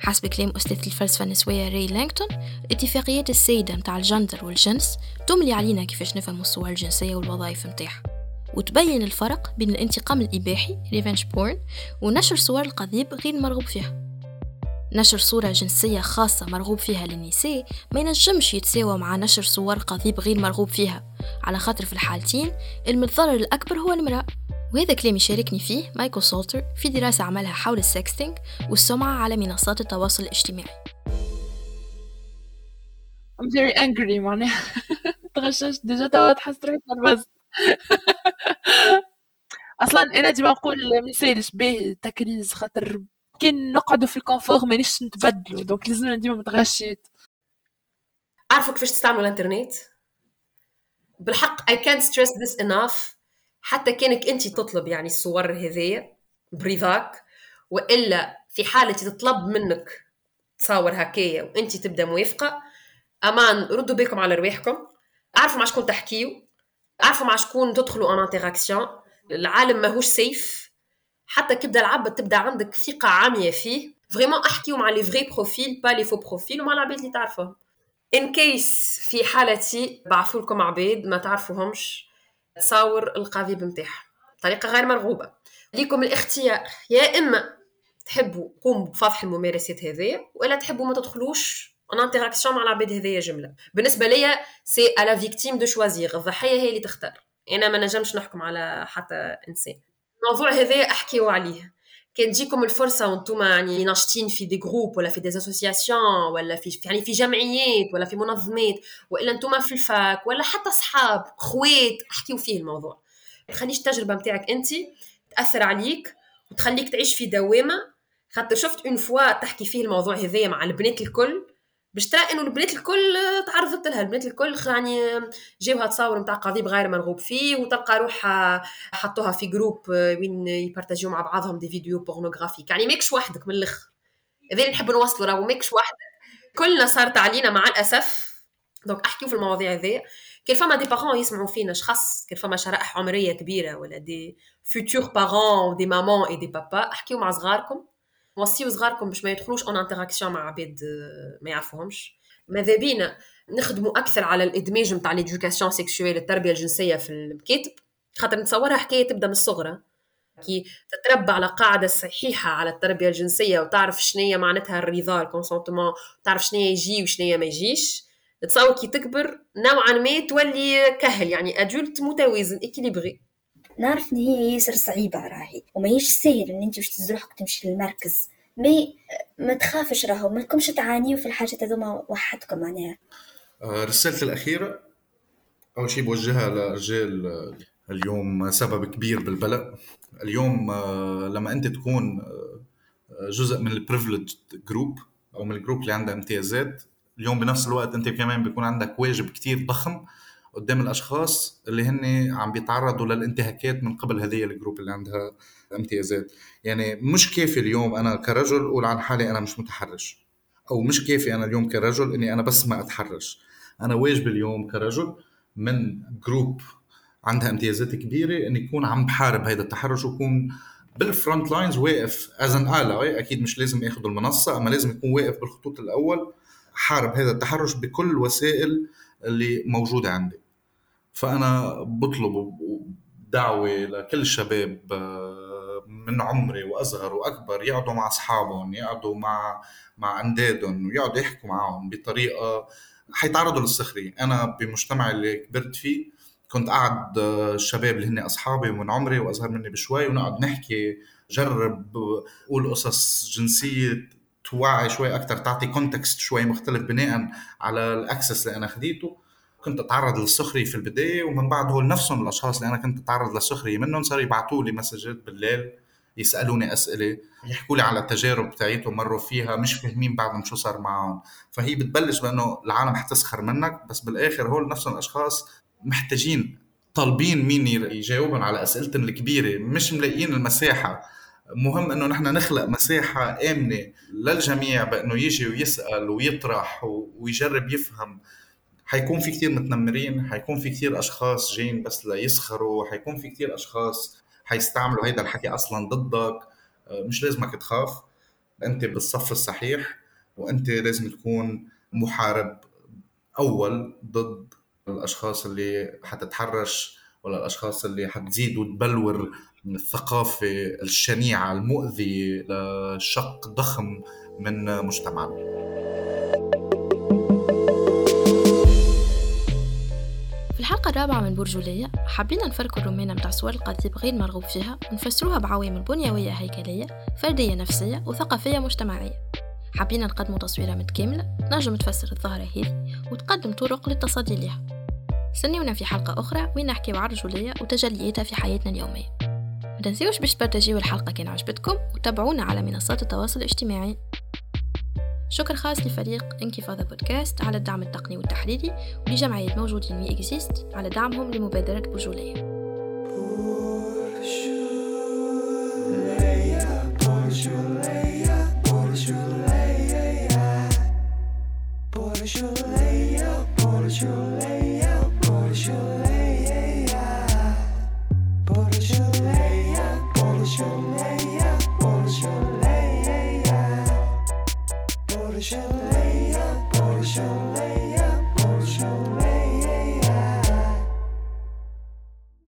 حسب كلام أستاذ الفلسفة النسوية ري لانكتون الاتفاقيات السيدة متاع الجندر والجنس تملي علينا كيفاش نفهم الصور الجنسية والوظائف متاعها. وتبين الفرق بين الانتقام الإباحي revenge porn ونشر صور القضيب غير المرغوب فيها. نشر صورة جنسية خاصة مرغوب فيها للنساء ما ينجمش يتساوى مع نشر صور قضيب غير مرغوب فيها. على خاطر في الحالتين المتضرر الأكبر هو المرأة. وهذا كلام يشاركني فيه مايكل سولتر في دراسة عملها حول ال sexting والسمعة على منصات التواصل الاجتماعي. I'm very angry معناها. تغششت. déjà توا تحس روحي أصلا أنا ديما نقول ما يسالش باهي التكريز خاطر كان نقعدوا في ال confort مانيش نتبدلوا donc لازمنا ديما متغشيت. عارفوا كيفاش تستعملوا الانترنت؟ بالحق I can't stress this enough. حتى كأنك أنت تطلب يعني الصور هذيا برضاك وإلا في حالة تطلب منك تصور هكايا وأنت تبدأ موافقة. أمان ردوا بالكم على رواحكم. اعرفوا مع شكون تحكيو. اعرفوا مع شكون تدخلوا en interaction العالم ماهوش safe حتى كيبدا العبد تبدأ عندك ثقة عمياء فيه. vraiment احكيو مع les vrais profils pas les faux profils ومع العباد اللي تعرفهم. in case في حالتي بعثوا لكم عباد ما تعرفوهمش تصاور القضيب نتاعها بطريقه غير مرغوبة. ليكم الاختيار. يا إما تحبوا قوموا بفضح الممارسات هذه ولا تحبوا ما تدخلوش en interaction مع العباد هذيا جملة. بالنسبة ليا c'est à la victime de choisir الضحية هي اللي تختار. أنا ما نجمش نحكم على حتى إنسان. الموضوع هذا أحكيو عليه. كان تجيكم الفرصة وأنتم يعني ناشطين في des groupes ولا في des associations ولا في يعني في جمعيات ولا في منظمات وإلا أنتم في ال fac ولا حتى أصحاب خوات أحكيو فيه الموضوع. ما تخليش التجربه نتاعك أنت تأثر عليك وتخليك تعيش في دوامة خاطر شفت une fois تحكي فيه الموضوع هذايا مع البنات الكل باش ترى إنه البنات الكل تعرضت لها. البنات الكل يعني جاوها تصاور نتاع قضيب غير مرغوب فيه وتلقى روحها حطوها في groupe وين يبارتاجيو مع بعضهم des vidéos pornographiques يعني ماكش وحدك من الأخر. هذا اللي نحب نوصله راهو ماكش وحدك. كلنا صارت علينا مع الأسف. donc احكيو في المواضيع هذه كان فما des parents يسمعوا فينا شخص كان فما شرائح عمرية كبيرة ولا des futurs parents des mamans et des papas احكيو مع صغاركم. وصيو صغاركم باش ما يدخلوش en interaction مع عباد ما يعرفوهمش. ماذا بينا؟ نخدموا أكثر على الإدماج نتاع l'éducation sexuelle التربية الجنسية في المكاتب خاطر نتصورها حكاية تبدأ من الصغرى كي تتربى على قاعدة صحيحة على التربية الجنسية وتعرف شنية معناتها الرضا ال consentement تعرف شنية يجي وشنية ما يجيش. تصاور كي تكبر نوعا ما تولي كهل يعني adulte متوازن équilibré نعرف إن هي ياسر صعيبة راهي وماهيش سهل إن أنت باش تزرحك تمشي للمركز. mais ما تخافش راهو ما لكمش تعانيوا في الحاجات هذوما وحدكم معناها. آه، رسالتي الأخيرة أول شيء بوجهها لرجال آه، اليوم سبب كبير بالبلاء. اليوم آه، لما أنت تكون جزء من ال privileged group أو من ال group اللي عنده امتيازات اليوم بنفس الوقت أنت كمان بيكون عندك واجب كتير ضخم. قدام الأشخاص اللي هن عم بيتعرضوا للانتهاكات من قبل هذه ال group اللي عندها امتيازات. يعني مش كافي اليوم أنا كرجل أقول عن حالي أنا مش متحرش. أو مش كافي أنا اليوم كرجل إني أنا بس ما أتحرش. أنا واجبي اليوم كرجل من group عندها امتيازات كبيرة اني يكون عم بحارب هذا التحرش وكون بال front lines واقف as an ally أكيد مش لازم ياخذ المنصة أما لازم يكون واقف بالخطوط الأول حارب هذا التحرش بكل الوسائل اللي موجودة عندي. فأنا بطلب دعوة لكل الشباب آه، من عمري وأصغر وأكبر يقعدوا مع أصحابهم يقعدوا مع مع أندادهم ويقعدوا يحكوا معهم بطريقة حيتعرضوا للسخرية. أنا بمجتمع اللي كبرت فيه كنت قاعد آه، الشباب اللي هن أصحابي ومن عمري وأصغر مني بشوي ونقعد نحكي جرب قول قصص جنسية توعي شوي أكثر تعطي context شوي مختلف بناء على ال access اللي أنا خديته. كنت أتعرض للسخرية في البداية ومن بعد هول نفسهم الأشخاص اللي أنا كنت أتعرض للسخرية منهم صاروا يبعثوا لي مسجات بالليل يسألوني أسئلة يحكوا لي على التجارب بتاعتهم مروا فيها مش فاهمين بعدهم شو صار معهم. فهي بتبلش بأنه العالم حتسخر منك بس بالآخر هول نفسهم الأشخاص محتاجين طالبين مين يجاوبهم على أسئلتهم الكبيرة مش ملاقيين المساحة. مهم إنه نحن نخلق مساحة آمنة للجميع بأنه يجي ويسأل ويطرح ويجرب يفهم. حيكون في كثير متنمرين حيكون في كثير أشخاص جايين بس ليسخروا حيكون في كثير أشخاص حيستعملوا هيدا الحكي أصلا ضدك. آه، مش لازمك تخاف. أنت بالصف الصحيح وأنت لازم تكون محارب أول ضد الأشخاص اللي حتتحرش ولا الأشخاص اللي حتزيد وتبلور الثقافة الشنيعة المؤذية لشق ضخم من مجتمعنا. الحلقة الرابعة من برجولية حابين نفركوا الرومانة متاع صور القضيب غير مرغوب فيها؟ ونفسروها بعوامل بنيوية هيكلية فردية نفسية وثقافية مجتمعية. حابين نقدموا تصويرة متكاملة؟ نجم تفسر الظاهرة هذه وتقدم طرق للتصدي لها استنونا في حلقة أخرى وين نحكي عن الرجولية وتجلياتها في حياتنا اليومية. ما تنسيوش باش تبارتاجيو الحلقة كان عجبتكم وتابعونا على منصات التواصل الاجتماعي. شكر خاص لفريق انكفاضة بودكاست على الدعم التقني والتحريري ولجمعية موجودين وي اكزيست على دعمهم لمبادرة بوجولية. Portugal, Portugal, Bodyshell, Leia, Bodyshell.